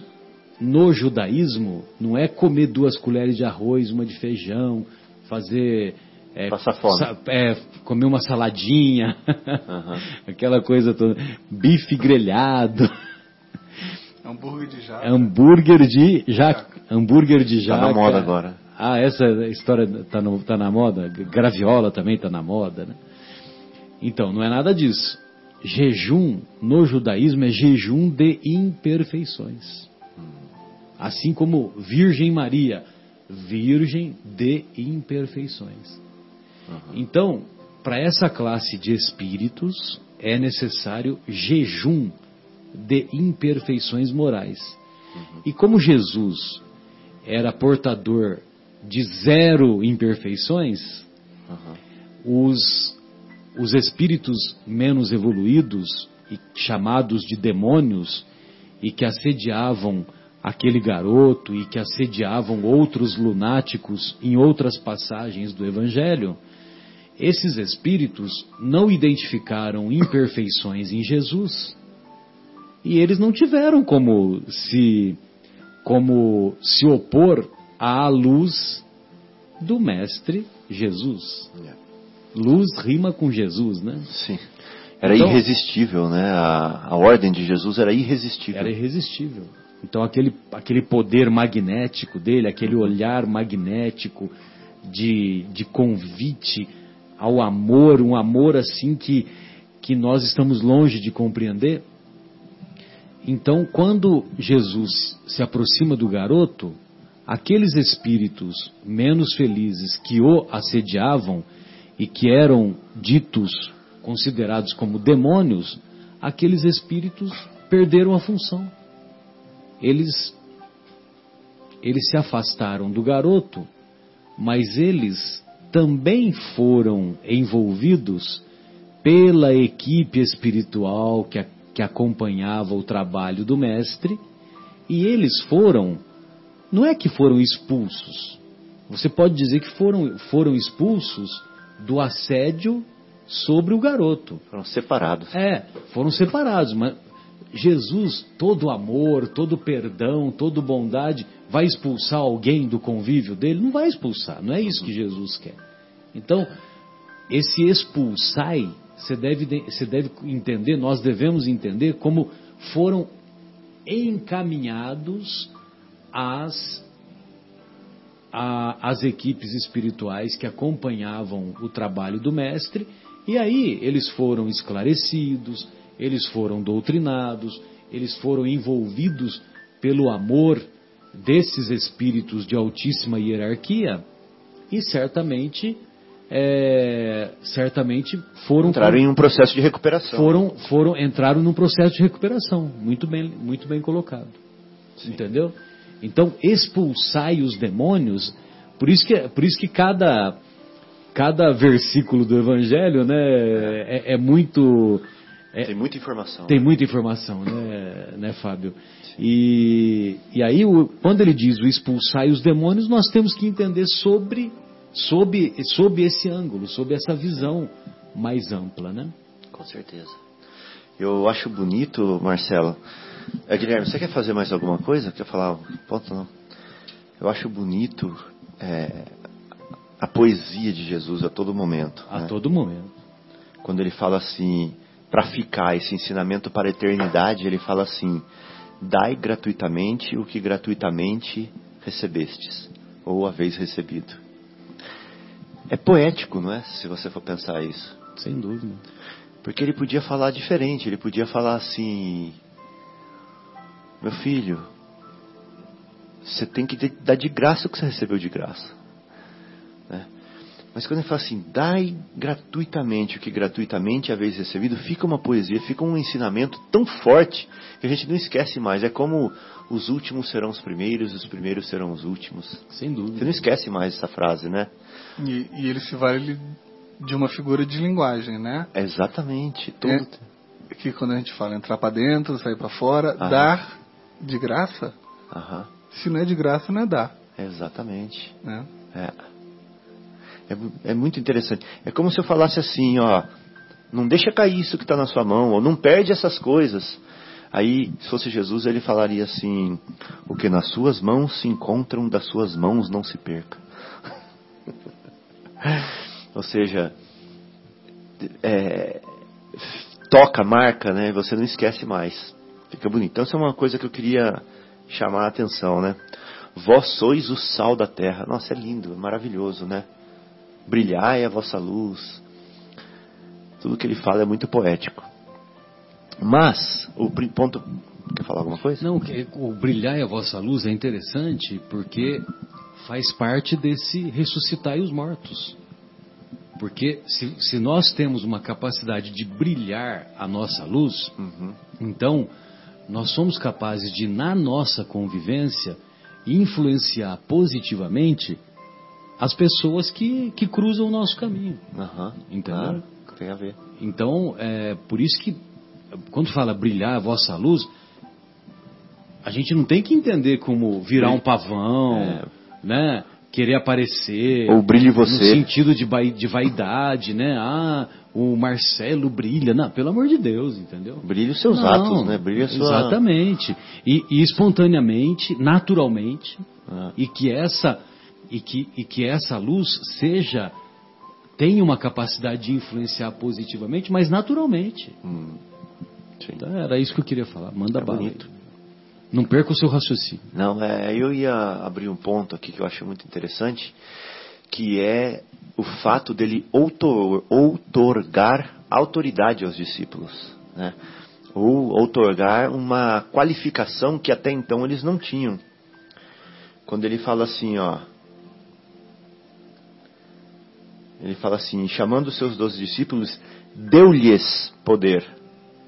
no judaísmo não é comer duas colheres de arroz, uma de feijão, fazer é, Passar fome. É, comer uma saladinha, uhum. <laughs> aquela coisa toda. Bife grelhado. Hambúrguer de jaca. Hambúrguer de jaca. Hambúrguer de jaca. Tá na moda agora. Ah, essa história tá, no, tá na moda? Graviola também tá na moda, né? Então, não é nada disso. Jejum no judaísmo é jejum de imperfeições. Assim como Virgem Maria, virgem de imperfeições. Então, para essa classe de espíritos é necessário jejum de imperfeições morais. Uhum. E como Jesus era portador de zero imperfeições, uhum. os, os espíritos menos evoluídos, e chamados de demônios, e que assediavam aquele garoto e que assediavam outros lunáticos em outras passagens do Evangelho, esses espíritos não identificaram imperfeições em Jesus e eles não tiveram como se como se opor à luz do mestre Jesus. É. Luz rima com Jesus, né? Sim. Era então, irresistível, né? A, a ordem de Jesus era irresistível. Era irresistível. Então aquele, aquele poder magnético dele, aquele olhar magnético de, de convite ao amor, um amor assim que, que nós estamos longe de compreender. Então, quando Jesus se aproxima do garoto, aqueles espíritos menos felizes que o assediavam e que eram ditos, considerados como demônios, aqueles espíritos perderam a função. Eles eles se afastaram do garoto, mas eles também foram envolvidos pela equipe espiritual que, que acompanhava o trabalho do mestre, e eles foram, não é que foram expulsos, você pode dizer que foram, foram expulsos do assédio sobre o garoto. Foram separados. É, foram separados, mas Jesus, todo amor, todo perdão, toda bondade, vai expulsar alguém do convívio dele? Não vai expulsar, não é isso que Jesus quer. Então, esse expulsai, você deve, você deve entender, nós devemos entender como foram encaminhados as, as equipes espirituais que acompanhavam o trabalho do Mestre, e aí eles foram esclarecidos, eles foram doutrinados, eles foram envolvidos pelo amor desses espíritos de altíssima hierarquia e certamente é, certamente foram entraram em um processo de recuperação. Foram foram entraram num processo de recuperação muito bem muito bem colocado. Sim. entendeu então expulsai os demônios por isso que por isso que cada cada versículo do evangelho né é, é muito é, tem muita informação. Tem muita informação, né, né Fábio? E, e aí, o, quando ele diz o expulsar os demônios, nós temos que entender sobre, sobre, sobre esse ângulo, sobre essa visão mais ampla, né? Com certeza. Eu acho bonito, Marcelo. É, Guilherme, você quer fazer mais alguma coisa? Quer falar? Ponto não. Eu acho bonito é, a poesia de Jesus a todo momento. A né? todo momento. Quando ele fala assim, para ficar esse ensinamento para a eternidade, ele fala assim: dai gratuitamente o que gratuitamente recebestes, ou haveis recebido. É poético, não é? Se você for pensar isso. Sem dúvida. Porque ele podia falar diferente, ele podia falar assim: meu filho, você tem que dar de graça o que você recebeu de graça. Né? Mas quando ele fala assim, dai gratuitamente o que gratuitamente haveis recebido, fica uma poesia, fica um ensinamento tão forte que a gente não esquece mais. É como os últimos serão os primeiros, os primeiros serão os últimos. Sem dúvida. Você não esquece mais essa frase, né? E, e ele se vale de uma figura de linguagem, né? Exatamente. Tudo. É, que quando a gente fala entrar para dentro, sair para fora, Aham. dar de graça. Aham. Se não é de graça, não é dar. Exatamente. Né? É. É, é muito interessante. É como se eu falasse assim, ó, não deixa cair isso que está na sua mão, ou não perde essas coisas. Aí, se fosse Jesus, ele falaria assim: o que nas suas mãos se encontram, das suas mãos não se perca. <laughs> ou seja, é, toca, marca, né? Você não esquece mais. Fica bonito. Então, isso é uma coisa que eu queria chamar a atenção, né? Vós sois o sal da terra. Nossa, é lindo, é maravilhoso, né? brilhai a vossa luz. Tudo que ele fala é muito poético. Mas, o ponto. Quer falar alguma coisa? Não, o brilhar a vossa luz é interessante porque faz parte desse ressuscitar os mortos. Porque se, se, nós temos uma capacidade de brilhar a nossa luz, uhum. então nós somos capazes de, na nossa convivência, influenciar positivamente as pessoas que, que cruzam o nosso caminho. Uhum. Entendeu? Ah, tem a ver. Então, é por isso que, quando fala brilhar a vossa luz, a gente não tem que entender como virar um pavão, é. né? Querer aparecer. Ou brilhe você. No sentido de, de vaidade, né? Ah, o Marcelo brilha. Não, pelo amor de Deus, entendeu? Brilhe os seus não, atos, né? Brilha a sua... Exatamente. E, e espontaneamente, naturalmente. Ah. E que essa e que, e que essa luz seja tenha uma capacidade de influenciar positivamente, mas naturalmente. Hum. Então, era isso que eu queria falar. Manda é bala. Bonito. Não perca o seu raciocínio. Não, é, eu ia abrir um ponto aqui que eu acho muito interessante, que é o fato dele outor, outorgar autoridade aos discípulos, né? ou outorgar uma qualificação que até então eles não tinham. Quando ele fala assim, ó, ele fala assim, chamando seus doze discípulos, deu-lhes poder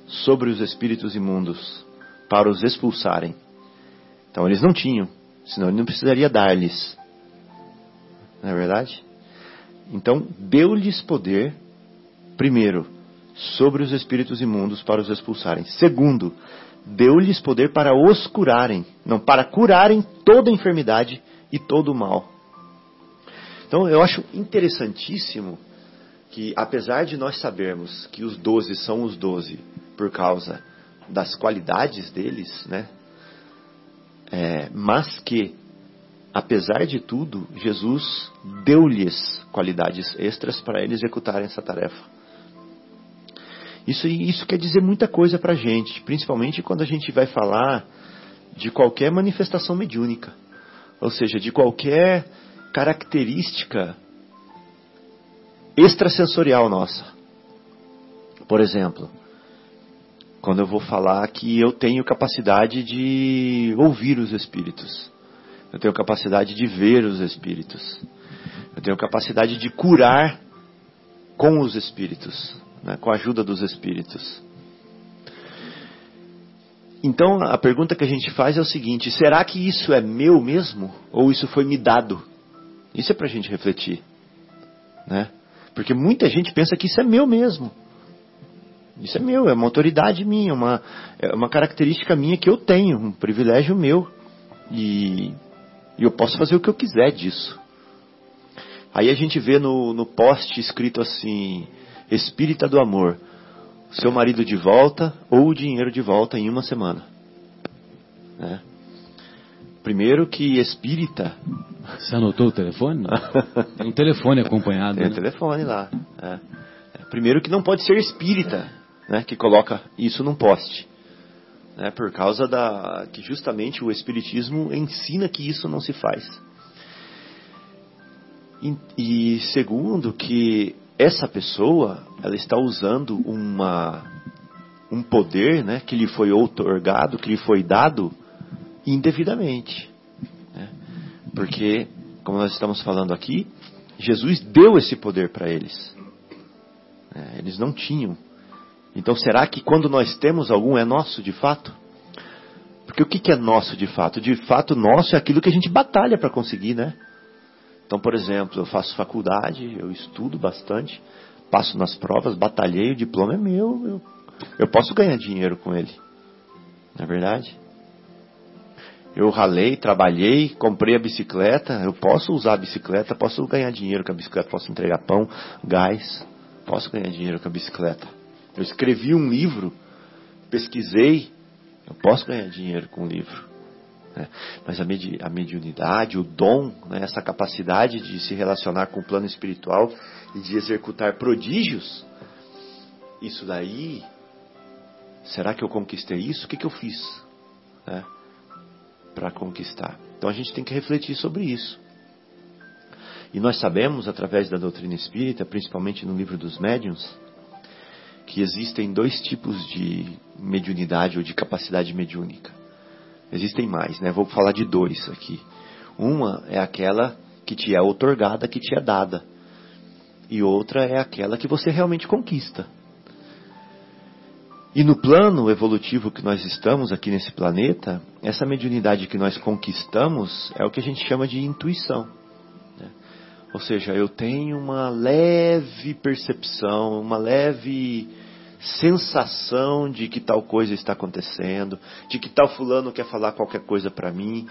sobre os espíritos imundos para os expulsarem. Então eles não tinham, senão ele não precisaria dar-lhes. Não é verdade? Então deu-lhes poder, primeiro, sobre os espíritos imundos para os expulsarem. Segundo, deu-lhes poder para os curarem, não, para curarem toda enfermidade e todo o mal. Então eu acho interessantíssimo que, apesar de nós sabermos que os doze são os doze por causa das qualidades deles, né? É, mas que, apesar de tudo, Jesus deu-lhes qualidades extras para eles executarem essa tarefa. Isso, isso quer dizer muita coisa para a gente, principalmente quando a gente vai falar de qualquer manifestação mediúnica, ou seja, de qualquer característica extrasensorial nossa. Por exemplo, quando eu vou falar que eu tenho capacidade de ouvir os espíritos, eu tenho capacidade de ver os espíritos, eu tenho capacidade de curar com os espíritos né, com a ajuda dos espíritos. Então a pergunta que a gente faz é o seguinte: será que isso é meu mesmo ou isso foi me dado? Isso é para a gente refletir, né? Porque muita gente pensa que isso é meu mesmo. Isso é meu, é uma autoridade minha, uma, é uma característica minha que eu tenho, um privilégio meu. E, e eu posso fazer o que eu quiser disso. Aí a gente vê no, no post escrito assim: espírita do amor, seu marido de volta ou o dinheiro de volta em uma semana. Né? Primeiro que espírita. Você anotou o telefone? <laughs> Tem um telefone acompanhado. Tem um né? telefone lá. É. Primeiro que não pode ser espírita, né, que coloca isso num poste. Né, por causa da que justamente o espiritismo ensina que isso não se faz. E, e segundo que essa pessoa ela está usando uma, um poder né, que lhe foi outorgado, que lhe foi dado indevidamente. Né? Porque, como nós estamos falando aqui, Jesus deu esse poder para eles. É, eles não tinham. Então, será que quando nós temos algum é nosso de fato? Porque o que é nosso de fato? De fato, nosso é aquilo que a gente batalha para conseguir, né? Então, por exemplo, eu faço faculdade, eu estudo bastante, passo nas provas, batalhei, o diploma é meu, eu, eu posso ganhar dinheiro com ele. Não é verdade? Eu ralei, trabalhei, comprei a bicicleta, eu posso usar a bicicleta, posso ganhar dinheiro com a bicicleta, posso entregar pão, gás, posso ganhar dinheiro com a bicicleta. Eu escrevi um livro, pesquisei, eu posso ganhar dinheiro com o livro. Né? Mas a, medi a mediunidade, o dom, né? essa capacidade de se relacionar com o plano espiritual e de executar prodígios, isso daí, será que eu conquistei isso? O que, que eu fiz né? para conquistar? Então a gente tem que refletir sobre isso. E nós sabemos, através da doutrina espírita, principalmente no livro dos médiuns, que existem dois tipos de mediunidade ou de capacidade mediúnica. Existem mais, né? Vou falar de dois aqui. Uma é aquela que te é otorgada, que te é dada. E outra é aquela que você realmente conquista. E no plano evolutivo que nós estamos aqui nesse planeta, essa mediunidade que nós conquistamos é o que a gente chama de intuição. Ou seja, eu tenho uma leve percepção, uma leve sensação de que tal coisa está acontecendo, de que tal fulano quer falar qualquer coisa para mim,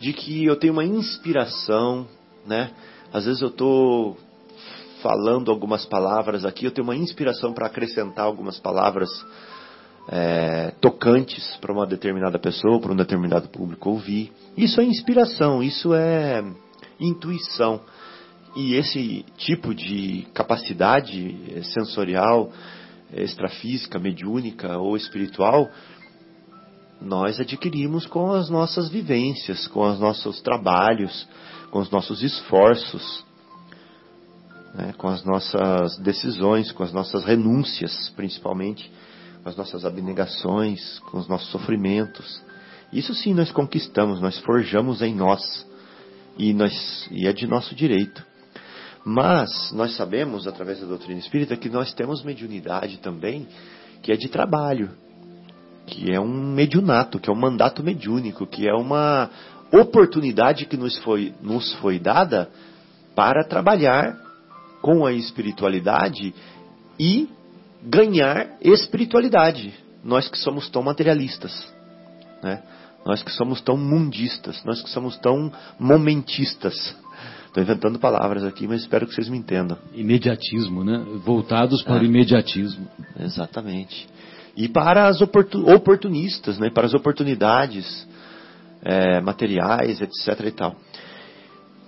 de que eu tenho uma inspiração, né? Às vezes eu estou falando algumas palavras aqui, eu tenho uma inspiração para acrescentar algumas palavras é, tocantes para uma determinada pessoa, para um determinado público ouvir. Isso é inspiração, isso é intuição. E esse tipo de capacidade sensorial, extrafísica, mediúnica ou espiritual, nós adquirimos com as nossas vivências, com os nossos trabalhos, com os nossos esforços. né, com as nossas decisões, com as nossas renúncias, principalmente, com as nossas abnegações, com os nossos sofrimentos. Isso sim nós conquistamos, nós forjamos em nós e, nós, e é de nosso direito. Mas nós sabemos, através da doutrina espírita, que nós temos mediunidade também, que é de trabalho, que é um mediunato, que é um mandato mediúnico, que é uma oportunidade que nos foi, nos foi dada para trabalhar com a espiritualidade e ganhar espiritualidade. Nós que somos tão materialistas, né? nós que somos tão mundistas, nós que somos tão momentistas. Estou inventando palavras aqui, mas espero que vocês me entendam. Imediatismo, né? Voltados para é. o imediatismo. Exatamente. E para as oportunistas, né? para as oportunidades é, materiais, etc. e tal.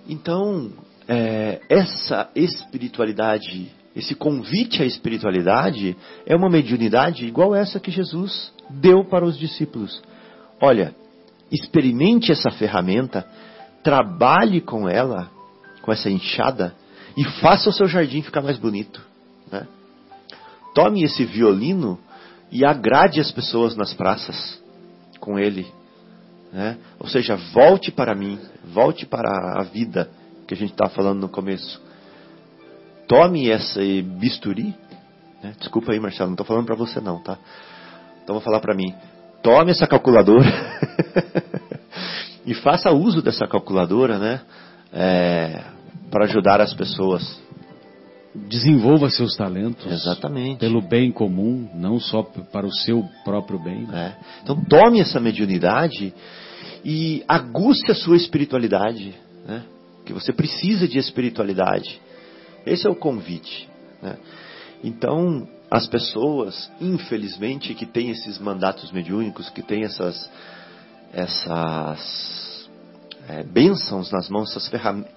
Então, é, essa espiritualidade, esse convite à espiritualidade, é uma mediunidade igual essa que Jesus deu para os discípulos. Olha, experimente essa ferramenta, trabalhe com ela, com essa enxada, e faça o seu jardim ficar mais bonito. Né? Tome esse violino e agrade as pessoas nas praças com ele. Né? Ou seja, volte para mim, volte para a vida que a gente estava falando no começo. Tome esse bisturi. Né? Desculpa aí, Marcelo, não estou falando para você não, tá? Então vou falar para mim. Tome essa calculadora <laughs> e faça uso dessa calculadora, né? É, para ajudar as pessoas. Desenvolva seus talentos. Exatamente. Pelo bem comum, não só para o seu próprio bem. É. Então tome essa mediunidade e aguste a sua espiritualidade. Né? que você precisa de espiritualidade. Esse é o convite. Né? Então, as pessoas, infelizmente, que têm esses mandatos mediúnicos, que têm essas, essas é, bênçãos nas mãos,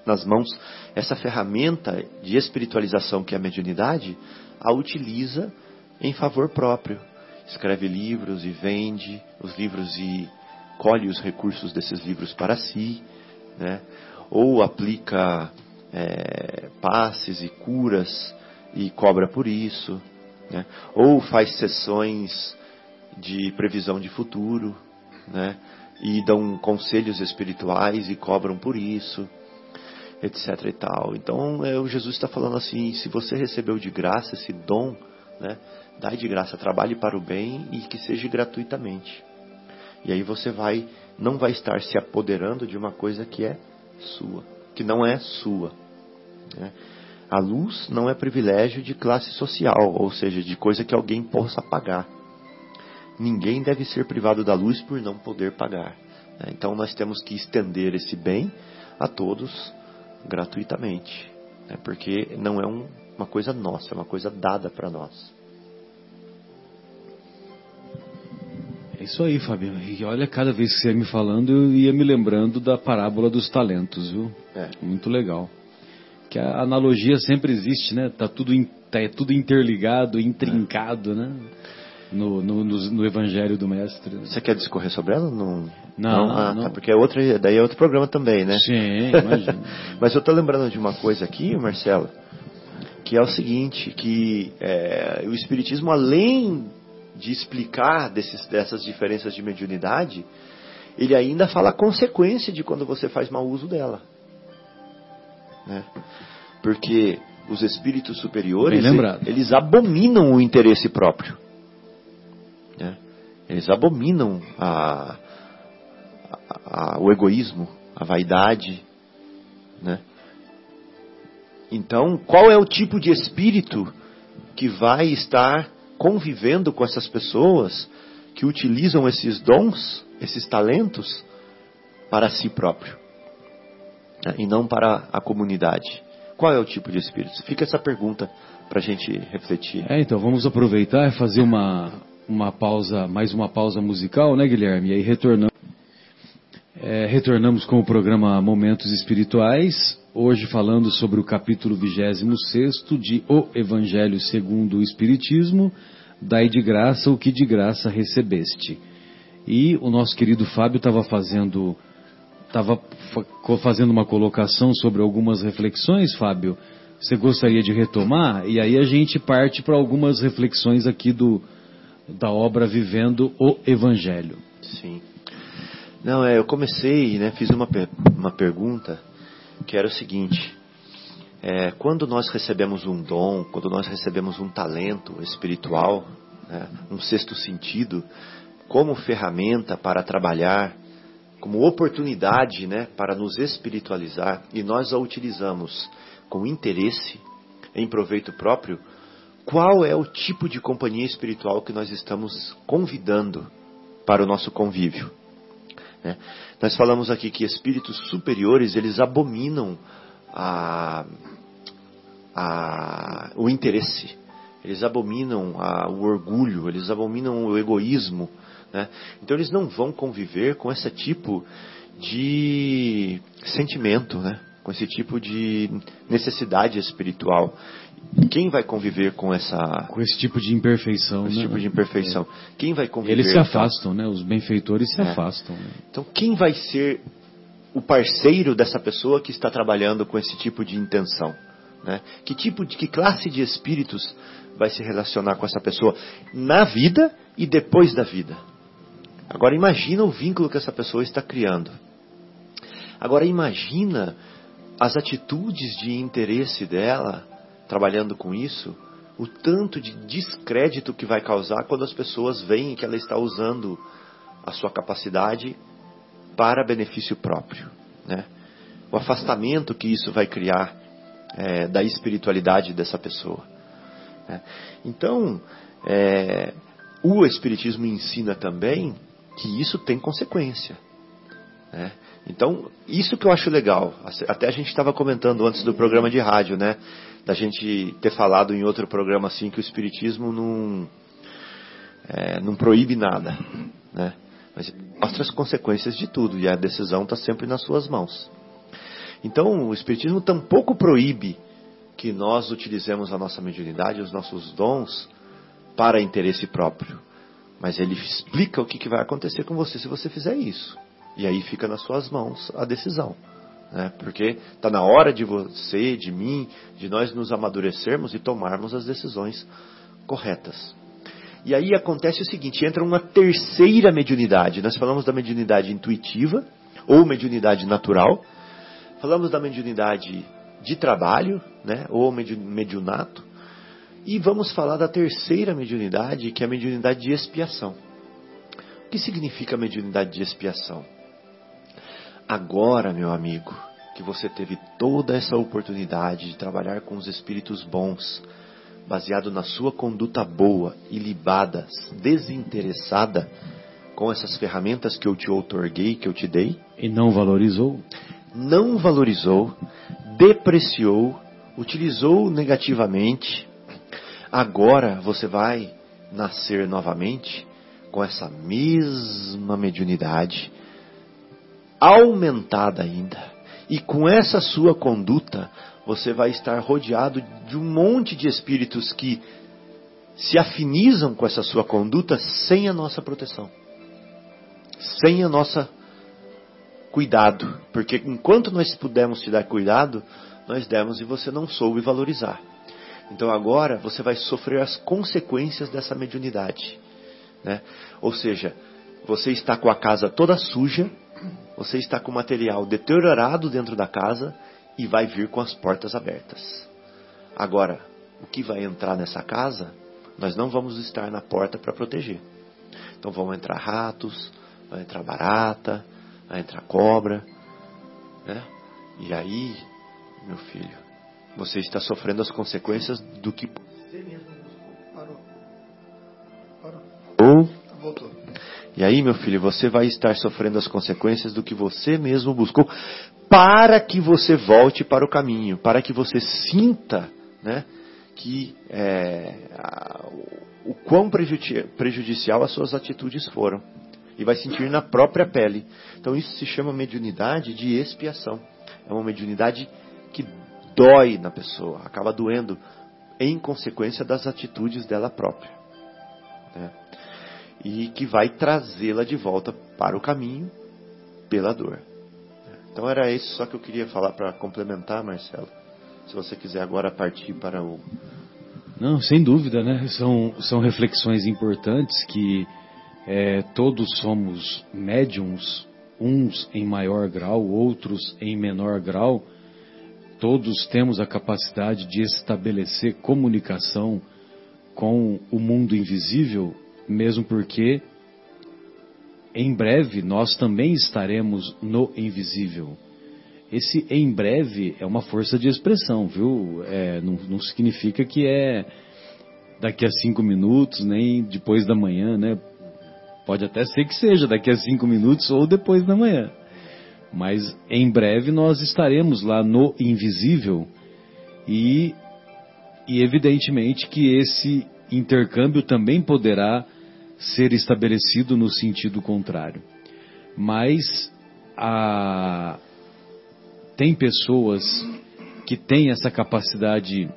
nas mãos, essa ferramenta de espiritualização que é a mediunidade, a utiliza em favor próprio. Escreve livros e vende os livros e colhe os recursos desses livros para si, né? ou aplica é, passes e curas e cobra por isso, né? ou faz sessões de previsão de futuro, né? E dão conselhos espirituais e cobram por isso, etc. e tal. Então é, o Jesus está falando assim: se você recebeu de graça esse dom, né? dai de graça, trabalhe para o bem e que seja gratuitamente. E aí você vai, não vai estar se apoderando de uma coisa que é sua, que não é sua. Né? A luz não é privilégio de classe social, ou seja, de coisa que alguém possa pagar. Ninguém deve ser privado da luz por não poder pagar. Né? Então nós temos que estender esse bem a todos gratuitamente, né? porque não é um, uma coisa nossa, é uma coisa dada para nós. É isso aí, Fábio. E olha, cada vez que você ia me falando, eu ia me lembrando da parábola dos talentos, viu? É. Muito legal. Que a analogia sempre existe, né? Tá tudo, tá, é tudo interligado, intrincado, é. né? No, no, no, Evangelho do Mestre. Você quer discorrer sobre ela? Não, não, não, ah, não. Tá, porque é outra, daí é outro programa também, né? Sim, imagina. <laughs> Mas eu tô lembrando de uma coisa aqui, Marcelo, que é o seguinte, que é, o Espiritismo, além de explicar desses, dessas diferenças de mediunidade, ele ainda fala a consequência de quando você faz mau uso dela. Né? Porque os espíritos superiores, eles abominam o interesse próprio. Né? Eles abominam a, a, a, o egoísmo, a vaidade. Né? Então, qual é o tipo de espírito que vai estar convivendo com essas pessoas que utilizam esses dons, esses talentos, para si próprio né? e não para a comunidade. Qual é o tipo de espírito? Fica essa pergunta para a gente refletir. É, então vamos aproveitar e fazer uma, uma pausa, mais uma pausa musical, né, Guilherme? E aí retornamos, é, retornamos com o programa Momentos Espirituais. Hoje falando sobre o capítulo 26 de O Evangelho segundo o Espiritismo, dai de graça o que de graça recebeste. E o nosso querido Fábio estava fazendo estava fazendo uma colocação sobre algumas reflexões, Fábio, você gostaria de retomar? E aí a gente parte para algumas reflexões aqui do, da obra Vivendo o Evangelho. Sim. Não, é, eu comecei, né, fiz uma, uma pergunta que era o seguinte: é, quando nós recebemos um dom, quando nós recebemos um talento espiritual, né, um sexto sentido, como ferramenta para trabalhar, como oportunidade né, para nos espiritualizar, e nós a utilizamos com interesse, em proveito próprio, qual é o tipo de companhia espiritual que nós estamos convidando para o nosso convívio? Né? Nós falamos aqui que espíritos superiores eles abominam a, a, o interesse, eles abominam a, o orgulho, eles abominam o egoísmo. Né? Então eles não vão conviver com esse tipo de sentimento, né? com esse tipo de necessidade espiritual. Quem vai conviver com essa com esse tipo de imperfeição, esse né? tipo de imperfeição? É. Quem vai conviver? Eles se afastam, né? Os benfeitores se é. afastam. Né? Então quem vai ser o parceiro dessa pessoa que está trabalhando com esse tipo de intenção? Né? Que tipo de que classe de espíritos vai se relacionar com essa pessoa na vida e depois da vida? Agora imagina o vínculo que essa pessoa está criando. Agora imagina as atitudes de interesse dela trabalhando com isso, o tanto de descrédito que vai causar quando as pessoas veem que ela está usando a sua capacidade para benefício próprio, né? O afastamento que isso vai criar é, da espiritualidade dessa pessoa. Né? Então, é, o Espiritismo ensina também que isso tem consequência. Né? Então, isso que eu acho legal. Até a gente estava comentando antes do programa de rádio, né? Da gente ter falado em outro programa assim que o Espiritismo não, é, não proíbe nada, né? Mas mostra as consequências de tudo e a decisão está sempre nas suas mãos. Então, o Espiritismo tampouco proíbe que nós utilizemos a nossa mediunidade, os nossos dons, para interesse próprio. Mas ele explica o que, que vai acontecer com você se você fizer isso. E aí fica nas suas mãos a decisão. Né? Porque está na hora de você, de mim, de nós nos amadurecermos e tomarmos as decisões corretas. E aí acontece o seguinte: entra uma terceira mediunidade. Nós falamos da mediunidade intuitiva ou mediunidade natural. Falamos da mediunidade de trabalho, né, ou mediunato. E vamos falar da terceira mediunidade, que é a mediunidade de expiação. O que significa a mediunidade de expiação? Agora, meu amigo, que você teve toda essa oportunidade de trabalhar com os espíritos bons, baseado na sua conduta boa, ilibada, desinteressada, com essas ferramentas que eu te outorguei, que eu te dei. E não valorizou? Não valorizou, depreciou, utilizou negativamente. Agora você vai nascer novamente com essa mesma mediunidade, aumentada ainda. E com essa sua conduta, você vai estar rodeado de um monte de espíritos que se afinizam com essa sua conduta sem a nossa proteção sem a nossa cuidado, porque enquanto nós pudemos te dar cuidado, nós demos e você não soube valorizar. Então agora você vai sofrer as consequências dessa mediunidade, né? Ou seja, você está com a casa toda suja, você está com o material deteriorado dentro da casa e vai vir com as portas abertas. Agora, o que vai entrar nessa casa, nós não vamos estar na porta para proteger. Então vão entrar ratos, vai entrar barata, vai entrar cobra, né? E aí, meu filho, você está sofrendo as consequências do que você mesmo. Parou. Parou. Ou voltou. E aí, meu filho, você vai estar sofrendo as consequências do que você mesmo buscou, para que você volte para o caminho, para que você sinta, né, que é, a, o, quão prejudicial as suas atitudes foram e vai sentir na própria pele. Então isso se chama mediunidade de expiação. É uma mediunidade que dói na pessoa, acaba doendo em consequência das atitudes dela própria. Né? E que vai trazê-la de volta para o caminho pela dor. Então era isso só que eu queria falar para complementar, Marcelo. Se você quiser agora partir para o. Não, sem dúvida, né? São, são reflexões importantes que é, todos somos médiums, uns em maior grau, outros em menor grau. Todos temos a capacidade de estabelecer comunicação com o mundo invisível, mesmo porque em breve nós também estaremos no invisível. Esse em breve é uma força de expressão, viu? É, não, não, significa que é daqui a cinco minutos, nem depois da manhã, né? Pode até ser que seja daqui a cinco minutos ou depois da manhã. Mas em breve nós estaremos lá no invisível e, e evidentemente que esse intercâmbio também poderá ser estabelecido no sentido contrário. Mas a, tem pessoas que têm essa capacidade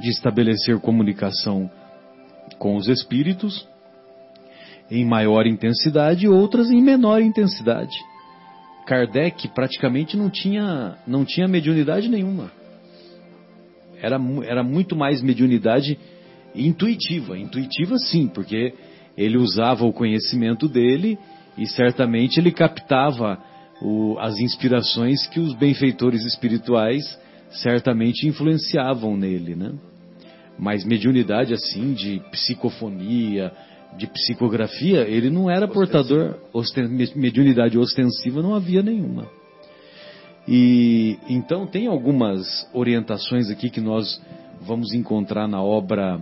de estabelecer comunicação com os espíritos em maior intensidade outras em menor intensidade. Kardec praticamente não tinha, não tinha mediunidade nenhuma. Era, era muito mais mediunidade intuitiva. Intuitiva sim, porque ele usava o conhecimento dele e certamente ele captava o, as inspirações que os benfeitores espirituais certamente influenciavam nele, né? Mas mediunidade assim, de psicofonia, de psicografia, ele não era portador, osten, mediunidade ostensiva não havia nenhuma. E então tem algumas orientações aqui que nós vamos encontrar na obra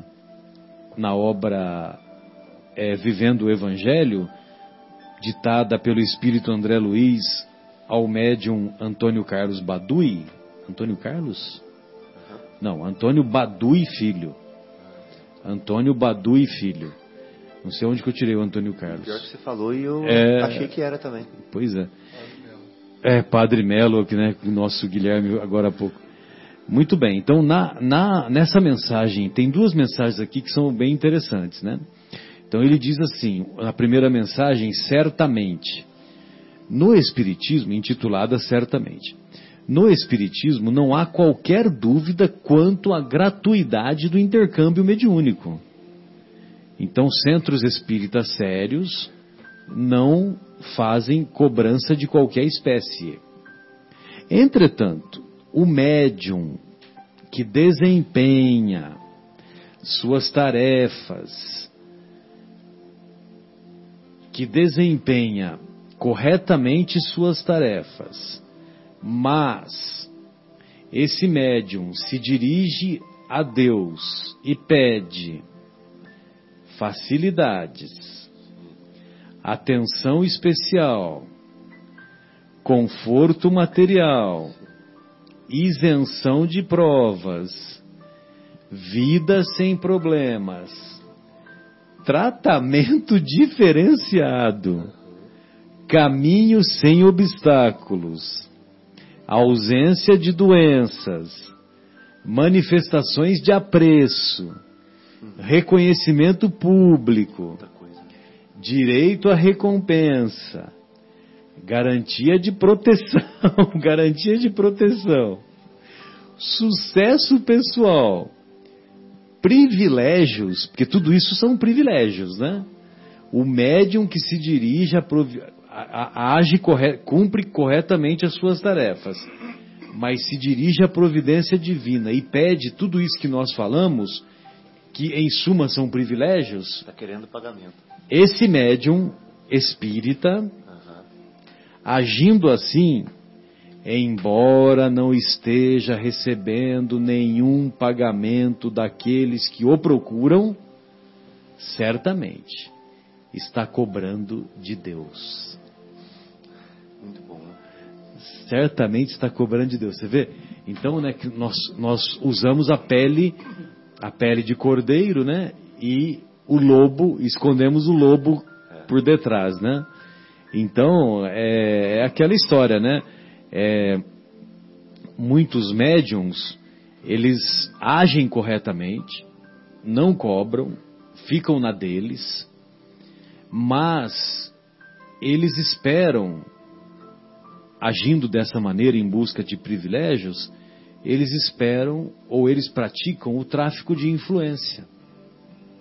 na obra é, Vivendo o Evangelho, ditada pelo Espírito André Luiz ao médium Antônio Carlos Badui. Antônio Carlos? Não, Antônio Badui Filho. Antônio Badui Filho. Não sei onde que eu tirei o Antônio Carlos. Pior que você falou e eu é... achei que era também. Pois é. É, Padre Melo, que né, nosso Guilherme agora há pouco. Muito bem, então na, na, nessa mensagem, tem duas mensagens aqui que são bem interessantes, né? Então ele diz assim, na primeira mensagem, certamente no Espiritismo, intitulada Certamente. No Espiritismo não há qualquer dúvida quanto à gratuidade do intercâmbio mediúnico. Então, centros espíritas sérios não fazem cobrança de qualquer espécie. Entretanto, o médium que desempenha suas tarefas, que desempenha corretamente suas tarefas, mas esse médium se dirige a Deus e pede facilidades, atenção especial, conforto material, isenção de provas, vida sem problemas, tratamento diferenciado. Caminho sem obstáculos, ausência de doenças, manifestações de apreço, reconhecimento público, direito à recompensa, garantia de proteção, <laughs> garantia de proteção, sucesso pessoal, privilégios, porque tudo isso são privilégios, né? O médium que se dirige a, age, corre, cumpre corretamente as suas tarefas, mas se dirige à providência divina e pede tudo isso que nós falamos, que em suma são privilégios. Está querendo pagamento. Esse médium espírita, uhum. agindo assim, embora não esteja recebendo nenhum pagamento daqueles que o procuram, certamente está cobrando de Deus. Muito bom. Certamente está cobrando de Deus. Você vê? Então, né, que nós, nós usamos a pele, a pele de cordeiro, né? E o lobo, escondemos o lobo por detrás, né? Então, é, é aquela história, né? É, muitos médiums, eles agem corretamente, não cobram, ficam na deles, mas eles esperam agindo dessa maneira em busca de privilégios, eles esperam ou eles praticam o tráfico de influência.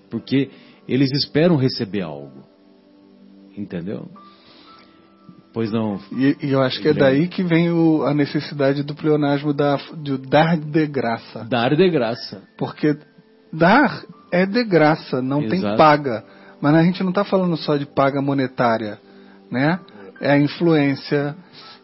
Porque eles esperam receber algo. Entendeu? Pois não. E, e eu acho que é daí que vem o, a necessidade do pleonasmo da, de dar de graça. Dar de graça. Porque dar é de graça, não Exato. tem paga. Mas a gente não está falando só de paga monetária, né? É a influência.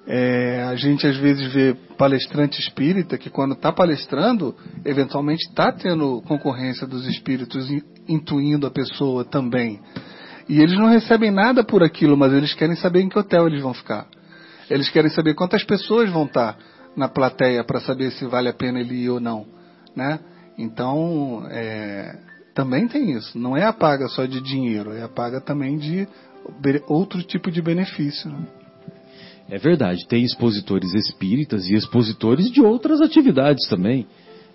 É, a gente às vezes vê palestrante espírita que quando está palestrando, eventualmente está tendo concorrência dos espíritos in- intuindo a pessoa também. E eles não recebem nada por aquilo, mas eles querem saber em que hotel eles vão ficar. Eles querem saber quantas pessoas vão estar na plateia para saber se vale a pena ele ir ou não, né? Então, é, também tem isso. Não é a paga só de dinheiro, é a paga também de outro tipo de benefício. né? É verdade, tem expositores espíritas e expositores de outras atividades também.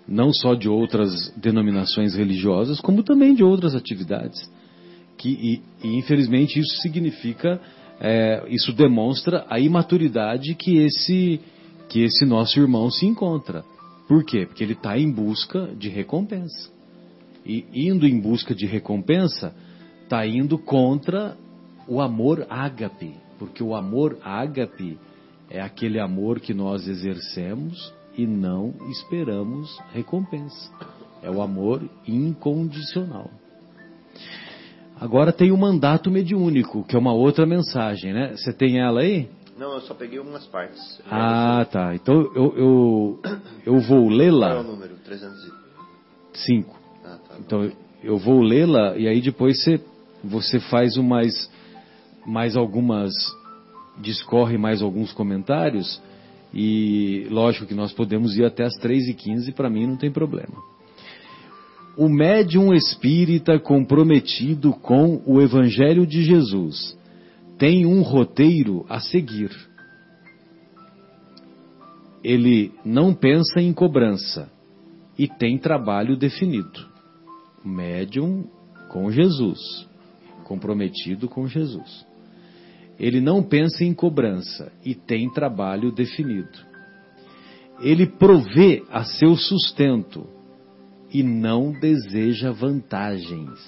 Não só de outras denominações religiosas, como também de outras atividades. Que, e, e, infelizmente isso significa, é, isso demonstra a imaturidade que esse, que esse nosso irmão se encontra. Por quê? Porque ele está em busca de recompensa. E indo em busca de recompensa, está indo contra o amor ágape. Porque o amor ágape é aquele amor que nós exercemos e não esperamos recompensa. É o amor incondicional. Agora tem o mandato mediúnico, que é uma outra mensagem, né? Você tem ela aí? Não, eu só peguei algumas partes. Ah, tá. Então eu, eu, eu vou Qual é o lê-la. número? 300 e... Cinco. Ah, tá. Então eu vou lê-la e aí depois você, você faz o mais, mais algumas. discorre mais alguns comentários. E lógico que nós podemos ir até as 3h15, para mim não tem problema. O médium espírita comprometido com o Evangelho de Jesus tem um roteiro a seguir. Ele não pensa em cobrança e tem trabalho definido. Médium com Jesus, comprometido com Jesus. Ele não pensa em cobrança e tem trabalho definido. Ele provê a seu sustento e não deseja vantagens.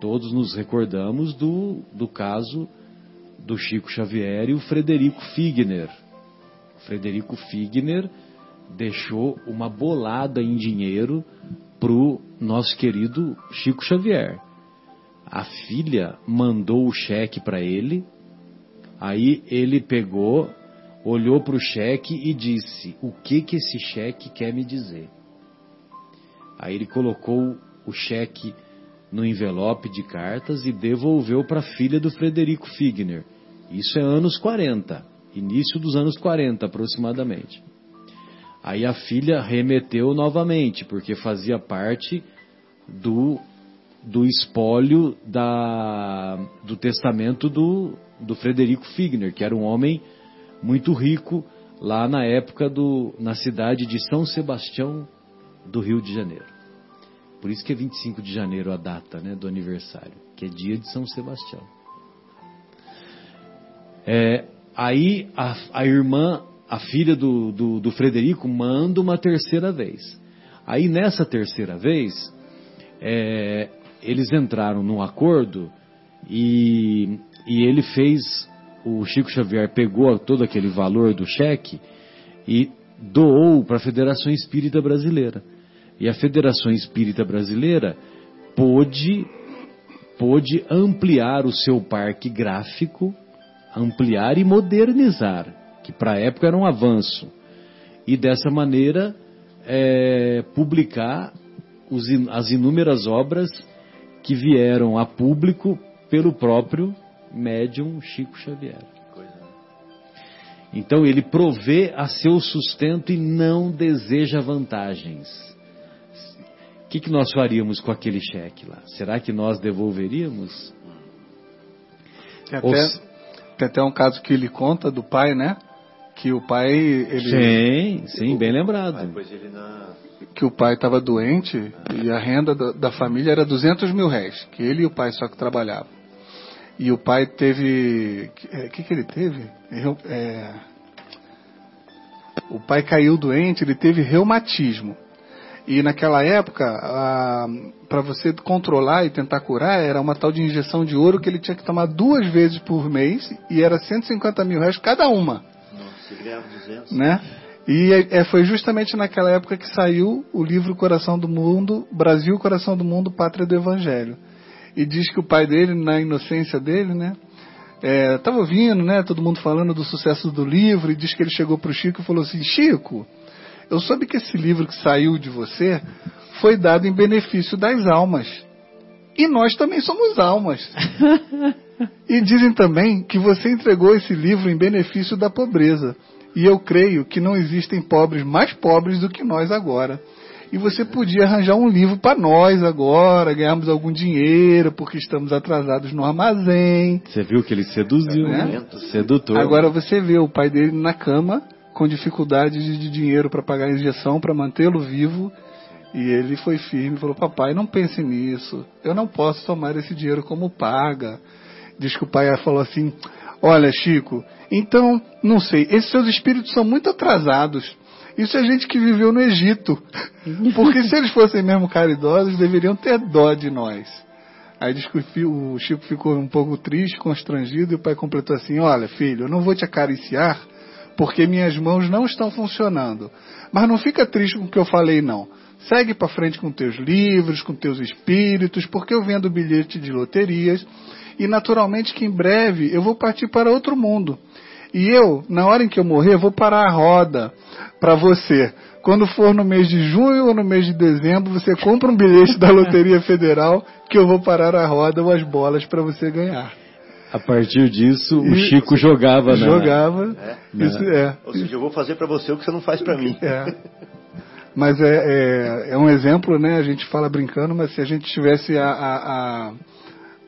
Todos nos recordamos do, do caso do Chico Xavier e o Frederico Figner. O Frederico Figner deixou uma bolada em dinheiro pro nosso querido Chico Xavier. A filha mandou o cheque para ele, aí ele pegou, olhou para o cheque e disse: O que que esse cheque quer me dizer? Aí ele colocou o cheque no envelope de cartas e devolveu para a filha do Frederico Figner. Isso é anos 40, início dos anos 40 aproximadamente. Aí a filha remeteu novamente, porque fazia parte do, do espólio da, do testamento do, do Frederico Figner, que era um homem muito rico lá na época do, na cidade de São Sebastião do Rio de Janeiro. Por isso que é 25 de janeiro a data né, do aniversário, que é dia de São Sebastião. É, aí a, a irmã, a filha do, do, do Frederico, manda uma terceira vez. Aí nessa terceira vez, é, eles entraram num acordo e, e ele fez, o Chico Xavier pegou todo aquele valor do cheque e doou para a Federação Espírita Brasileira. E a Federação Espírita Brasileira pôde, pôde ampliar o seu parque gráfico, ampliar e modernizar, que para a época era um avanço. E dessa maneira é, publicar os, as inúmeras obras que vieram a público pelo próprio médium Chico Xavier. Então ele provê a seu sustento e não deseja vantagens. O que, que nós faríamos com aquele cheque lá? Será que nós devolveríamos? Tem até, tem até um caso que ele conta do pai, né? Que o pai. Ele, sim, sim, bem lembrado. Na... Que o pai estava doente e a renda da, da, família era 200 mil réis, que ele e o pai só que trabalhavam. E o pai teve. O que, que, que ele teve? É, o pai caiu doente, ele teve reumatismo. E naquela época, para você controlar e tentar curar, era uma tal de injeção de ouro que ele tinha que tomar duas vezes por mês e era 150 mil reais cada uma. Nossa, ganhava 200. Né? E é, é, foi justamente naquela época que saiu o livro Coração do Mundo, Brasil, Coração do Mundo, Pátria do Evangelho. E diz que o pai dele, na inocência dele, né, estava é, ouvindo, né, todo mundo falando do sucesso do livro, e diz que ele chegou para o Chico e falou assim: Chico, eu soube que esse livro que saiu de você foi dado em benefício das almas. E nós também somos almas. <laughs> e dizem também que você entregou esse livro em benefício da pobreza. E eu creio que não existem pobres mais pobres do que nós agora. E você podia arranjar um livro para nós agora, ganharmos algum dinheiro, porque estamos atrasados no armazém. Você viu que ele seduziu, né? né? Sedutor. Agora você vê o pai dele na cama, com dificuldade de dinheiro para pagar a injeção, para mantê-lo vivo. E ele foi firme falou: Papai, não pense nisso. Eu não posso tomar esse dinheiro como paga. Diz que o pai falou assim: Olha, Chico, então, não sei, esses seus espíritos são muito atrasados. Isso é gente que viveu no Egito. <laughs> Porque se eles fossem mesmo caridosos, deveriam ter dó de nós. Aí diz que o Chico ficou um pouco triste, constrangido, e o pai completou assim: Olha, filho, eu não vou te acariciar porque minhas mãos não estão funcionando. Mas não fica triste com o que eu falei, não. Segue para frente com teus livros, com teus espíritos, porque eu vendo bilhete de loterias e naturalmente que em breve eu vou partir para outro mundo. E eu, na hora em que eu morrer, vou parar a roda para você. Quando for no mês de junho ou no mês de dezembro, você compra um bilhete da Loteria Federal que eu vou parar a roda ou as bolas para você ganhar. A partir disso, o Chico jogava, né? Jogava. É. Isso, é. Ou seja, eu vou fazer para você o que você não faz para mim. É. Mas é, é, é, um exemplo, né? A gente fala brincando, mas se a gente tivesse a, a, a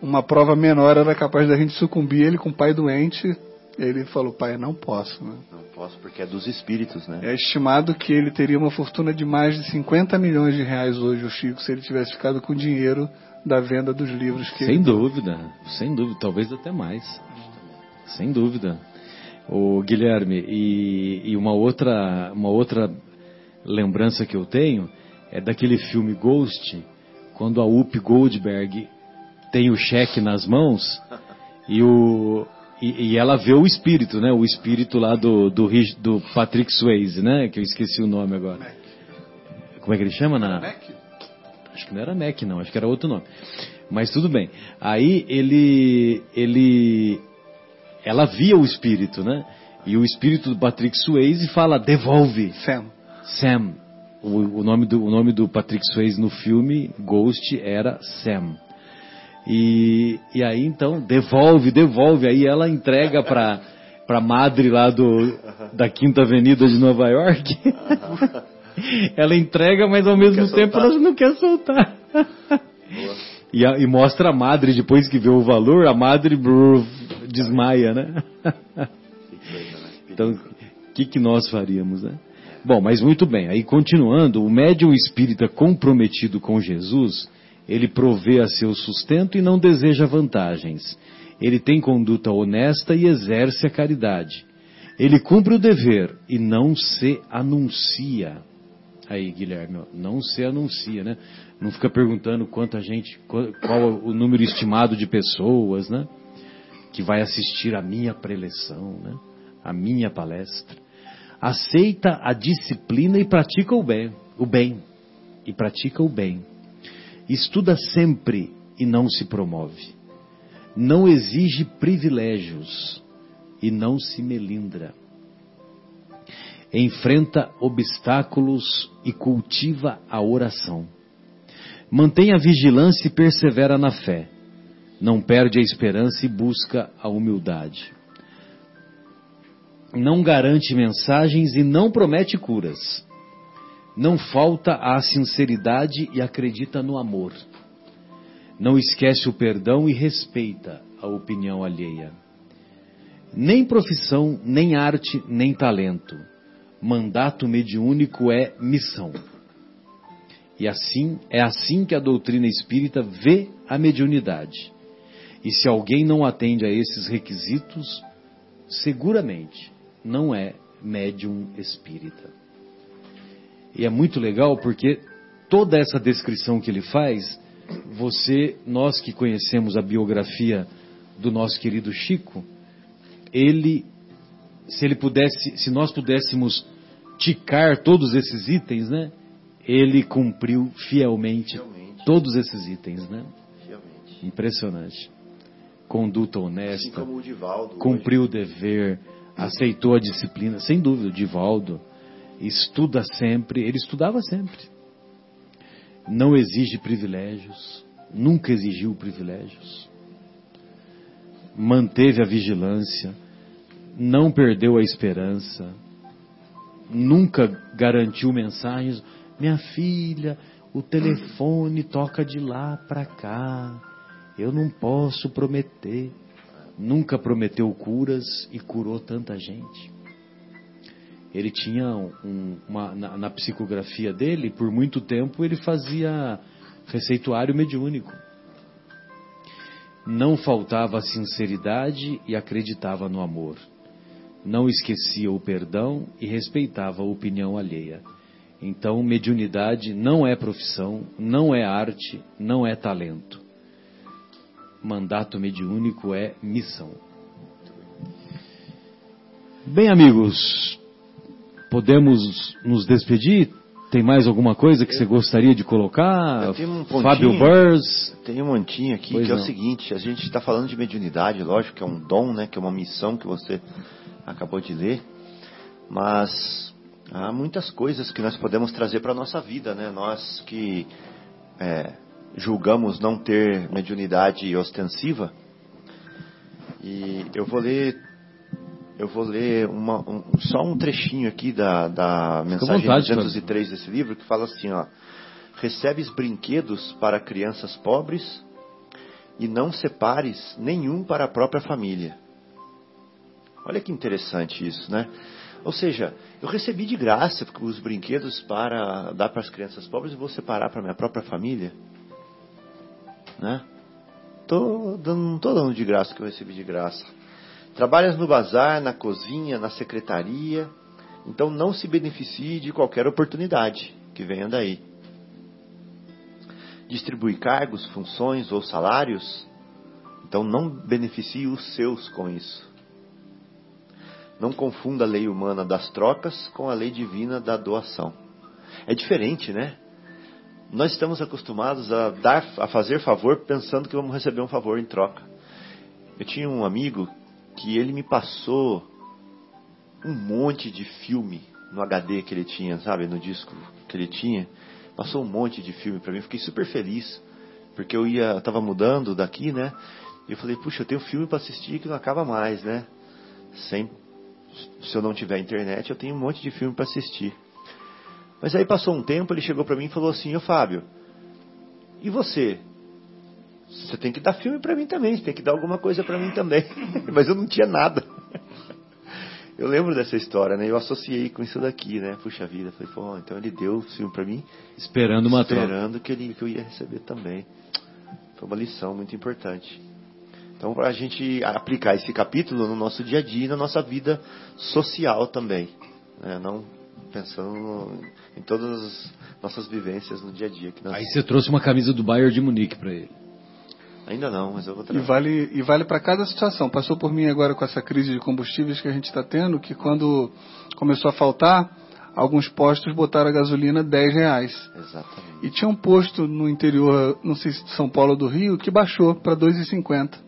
uma prova menor, era capaz da gente sucumbir. Ele com o pai doente, ele falou, pai, não posso. Né? Não posso, porque é dos espíritos, né? É estimado que ele teria uma fortuna de mais de 50 milhões de reais hoje, o Chico, se ele tivesse ficado com dinheiro da venda dos livros que Sem dúvida, sem dúvida, talvez até mais. Sem dúvida. O Guilherme, e, e uma outra uma outra lembrança que eu tenho é daquele filme Ghost, quando a Up Goldberg tem o cheque nas mãos <laughs> e o e, e, ela vê o espírito, né? O espírito lá do, do, do Patrick Swayze, né? Que eu esqueci o nome agora. Mac. Como é que ele chama na? Mac? Acho que não era Mac, não. Acho que era outro nome. Mas tudo bem. Aí ele, ele, ela via o espírito, né? E o espírito do Patrick Swayze fala: devolve. Sam. Sam. O, o, nome do, o nome do Patrick Swayze no filme Ghost era Sam. E, e aí então, devolve, devolve. Aí ela entrega para para madre lá do, da Quinta Avenida de Nova York. <laughs> ela entrega, mas ao mesmo tempo soltar. ela não quer soltar. <laughs> E, a, e, mostra a madre, depois que vê o valor, a madre brrr, desmaia, né? então, o que, que nós faríamos, né? Bom, mas muito bem. Aí continuando, o médium espírita comprometido com Jesus, ele provê a seu sustento e não deseja vantagens. Ele tem conduta honesta e exerce a caridade. Ele cumpre o dever e não se anuncia. Aí, Guilherme, não se anuncia, né? Não fica perguntando quanta gente, qual, qual o número estimado de pessoas, né? Que vai assistir a minha preleção, né? A minha palestra. Aceita a disciplina e pratica o bem, o bem. E pratica o bem Estuda sempre e não se promove. Não exige privilégios e não se melindra. Enfrenta obstáculos e cultiva a oração. Mantém a vigilância e persevera na fé. Não perde a esperança e busca a humildade. Não garante mensagens e não promete curas não falta à sinceridade e acredita no amor. Não esquece o perdão e respeita a opinião alheia. Nem profissão, nem arte, nem talento. Mandato mediúnico é missão. E assim, é assim que a doutrina espírita vê a mediunidade. E se alguém não atende a esses requisitos, seguramente não é médium espírita. E é muito legal porque toda essa descrição que ele faz, você, nós que conhecemos a biografia do nosso querido Chico, ele, se ele pudesse, se nós pudéssemos ticar todos esses itens, né? Ele cumpriu fielmente, fielmente. todos esses itens, né? Fielmente. Impressionante. Conduta honesta, assim o Divaldo, cumpriu hoje. o dever, aceitou a disciplina, sem dúvida, o Divaldo estuda sempre, ele estudava sempre. Não exige privilégios, nunca exigiu privilégios. Manteve a vigilância, não perdeu a esperança, nunca garantiu mensagens. Minha filha, o telefone toca de lá para cá. Eu não posso prometer. Nunca prometeu curas e curou tanta gente. Ele tinha um, uma, na, na psicografia dele, por muito tempo, ele fazia receituário mediúnico. Não faltava sinceridade e acreditava no amor não esquecia o perdão e respeitava a opinião alheia. Então, mediunidade não é profissão, não é arte, não é talento. Mandato mediúnico é missão. Bem, amigos, podemos nos despedir? Tem mais alguma coisa que você gostaria de colocar? Um Fábio Burrs? Tem um montinho aqui pois que não. é o seguinte: a gente está falando de mediunidade, lógico que é um dom, né? Que é uma missão que você acabou de ler, mas há muitas coisas que nós podemos trazer para a nossa vida, né? Nós que é, julgamos não ter mediunidade ostensiva, e eu vou ler eu vou ler uma, um, só um trechinho aqui da, da mensagem vontade, 203 desse livro que fala assim, ó: Recebes brinquedos para crianças pobres e não separes nenhum para a própria família. Olha que interessante isso, né? Ou seja, eu recebi de graça os brinquedos para dar para as crianças pobres e vou separar para minha própria família, né? Tô dando, não estou dando de graça o que eu recebi de graça. Trabalhas no bazar, na cozinha, na secretaria, então não se beneficie de qualquer oportunidade que venha daí. Distribui cargos, funções ou salários, então não beneficie os seus com isso. Não confunda a lei humana das trocas com a lei divina da doação. É diferente, né? Nós estamos acostumados a dar, a fazer favor pensando que vamos receber um favor em troca. Eu tinha um amigo que ele me passou um monte de filme no HD que ele tinha, sabe, no disco que ele tinha. Passou um monte de filme para mim, fiquei super feliz, porque eu ia, estava mudando daqui, né? E eu falei, puxa, eu tenho filme para assistir que não acaba mais, né? Sem se eu não tiver internet, eu tenho um monte de filme para assistir. Mas aí passou um tempo, ele chegou para mim e falou assim: Ô Fábio, e você? Você tem que dar filme para mim também, você tem que dar alguma coisa para mim também. <laughs> Mas eu não tinha nada. Eu lembro dessa história, né? Eu associei com isso daqui, né? Puxa vida, falei, pô, então ele deu o filme para mim, esperando uma esperando troca. que ele que eu ia receber também. Foi uma lição muito importante. Então, para a gente aplicar esse capítulo no nosso dia a dia e na nossa vida social também. Né? Não pensando em todas as nossas vivências no dia a dia. Nós... Aí você trouxe uma camisa do Bayern de Munique para ele. Ainda não, mas eu vou trazer. E vale, e vale para cada situação. Passou por mim agora com essa crise de combustíveis que a gente está tendo, que quando começou a faltar, alguns postos botaram a gasolina 10 reais. Exatamente. E tinha um posto no interior, não sei se de São Paulo ou do Rio, que baixou para 2,50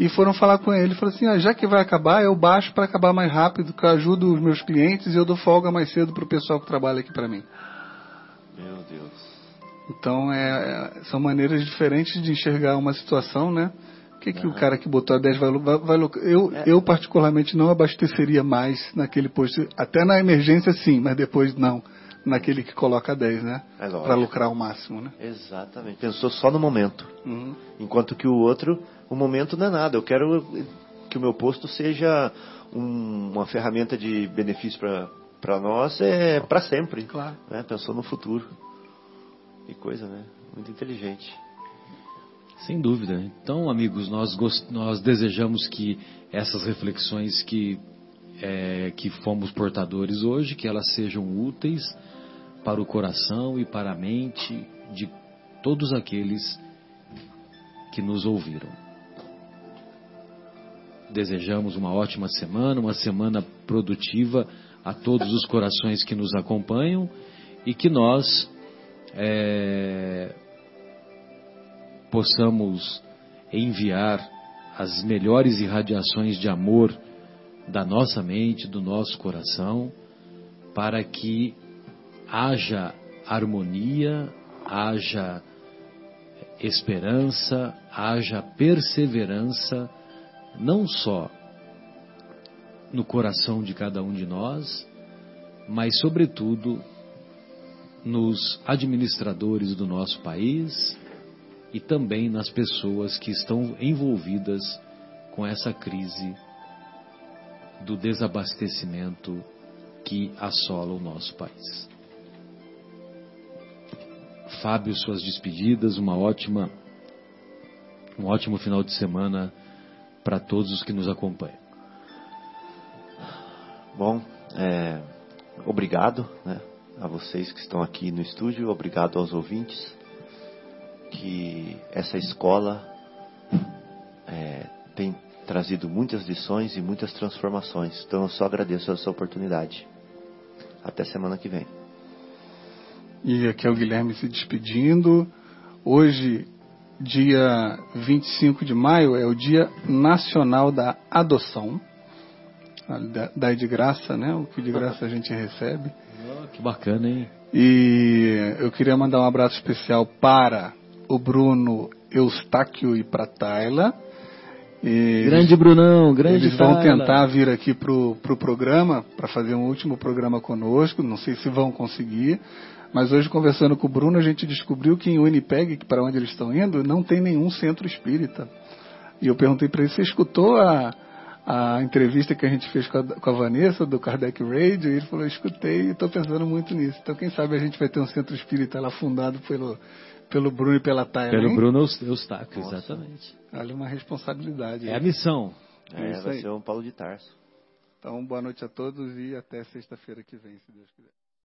e foram falar com ele. Falaram assim: ah, já que vai acabar, eu baixo para acabar mais rápido, que eu ajudo os meus clientes e eu dou folga mais cedo para o pessoal que trabalha aqui para mim. Meu Deus. Então, é, é, são maneiras diferentes de enxergar uma situação, né? O que, que o cara que botou a 10 vai, vai, vai eu, é. eu, particularmente, não abasteceria mais naquele posto. Até na emergência, sim, mas depois não. Naquele que coloca 10, né? É Para lucrar o máximo, né? Exatamente. Pensou só no momento. Uhum. Enquanto que o outro o momento não é nada. Eu quero que o meu posto seja um, uma ferramenta de benefício para nós é para sempre. Claro. Né? Pensou no futuro. Que coisa, né? Muito inteligente. Sem dúvida. Então, amigos, nós, gost... nós desejamos que essas reflexões que é, que fomos portadores hoje, que elas sejam úteis para o coração e para a mente de todos aqueles que nos ouviram. Desejamos uma ótima semana, uma semana produtiva a todos os corações que nos acompanham e que nós é, possamos enviar as melhores irradiações de amor da nossa mente, do nosso coração, para que haja harmonia, haja esperança, haja perseverança, não só no coração de cada um de nós, mas, sobretudo, nos administradores do nosso país e também nas pessoas que estão envolvidas com essa crise do desabastecimento que assola o nosso país. Fábio, suas despedidas, uma ótima, um ótimo final de semana para todos os que nos acompanham. Bom, é, obrigado né, a vocês que estão aqui no estúdio, obrigado aos ouvintes, que essa escola é, tem trazido muitas lições e muitas transformações. Então eu só agradeço essa oportunidade. Até semana que vem. E aqui é o Guilherme se despedindo. Hoje, dia 25 de maio, é o Dia Nacional da Adoção. Dá de graça, né? O que de graça a gente recebe. Oh, que bacana, hein? E eu queria mandar um abraço especial para o Bruno Eustáquio e para Tayla e grande Brunão, grande Eles vão tentar vir aqui pro, pro programa, para fazer um último programa conosco, não sei se vão conseguir, mas hoje conversando com o Bruno a gente descobriu que em Winnipeg, que para onde eles estão indo, não tem nenhum centro espírita. E eu perguntei para ele, você escutou a, a entrevista que a gente fez com a, com a Vanessa, do Kardec Radio? E ele falou, escutei e estou pensando muito nisso. Então quem sabe a gente vai ter um centro espírita lá fundado pelo pelo Bruno e pela Taia. Pelo hein? Bruno Eustáquio, exatamente. Olha uma responsabilidade. É a missão. É, é vai ser um Paulo de Tarso. Então, boa noite a todos e até sexta-feira que vem, se Deus quiser.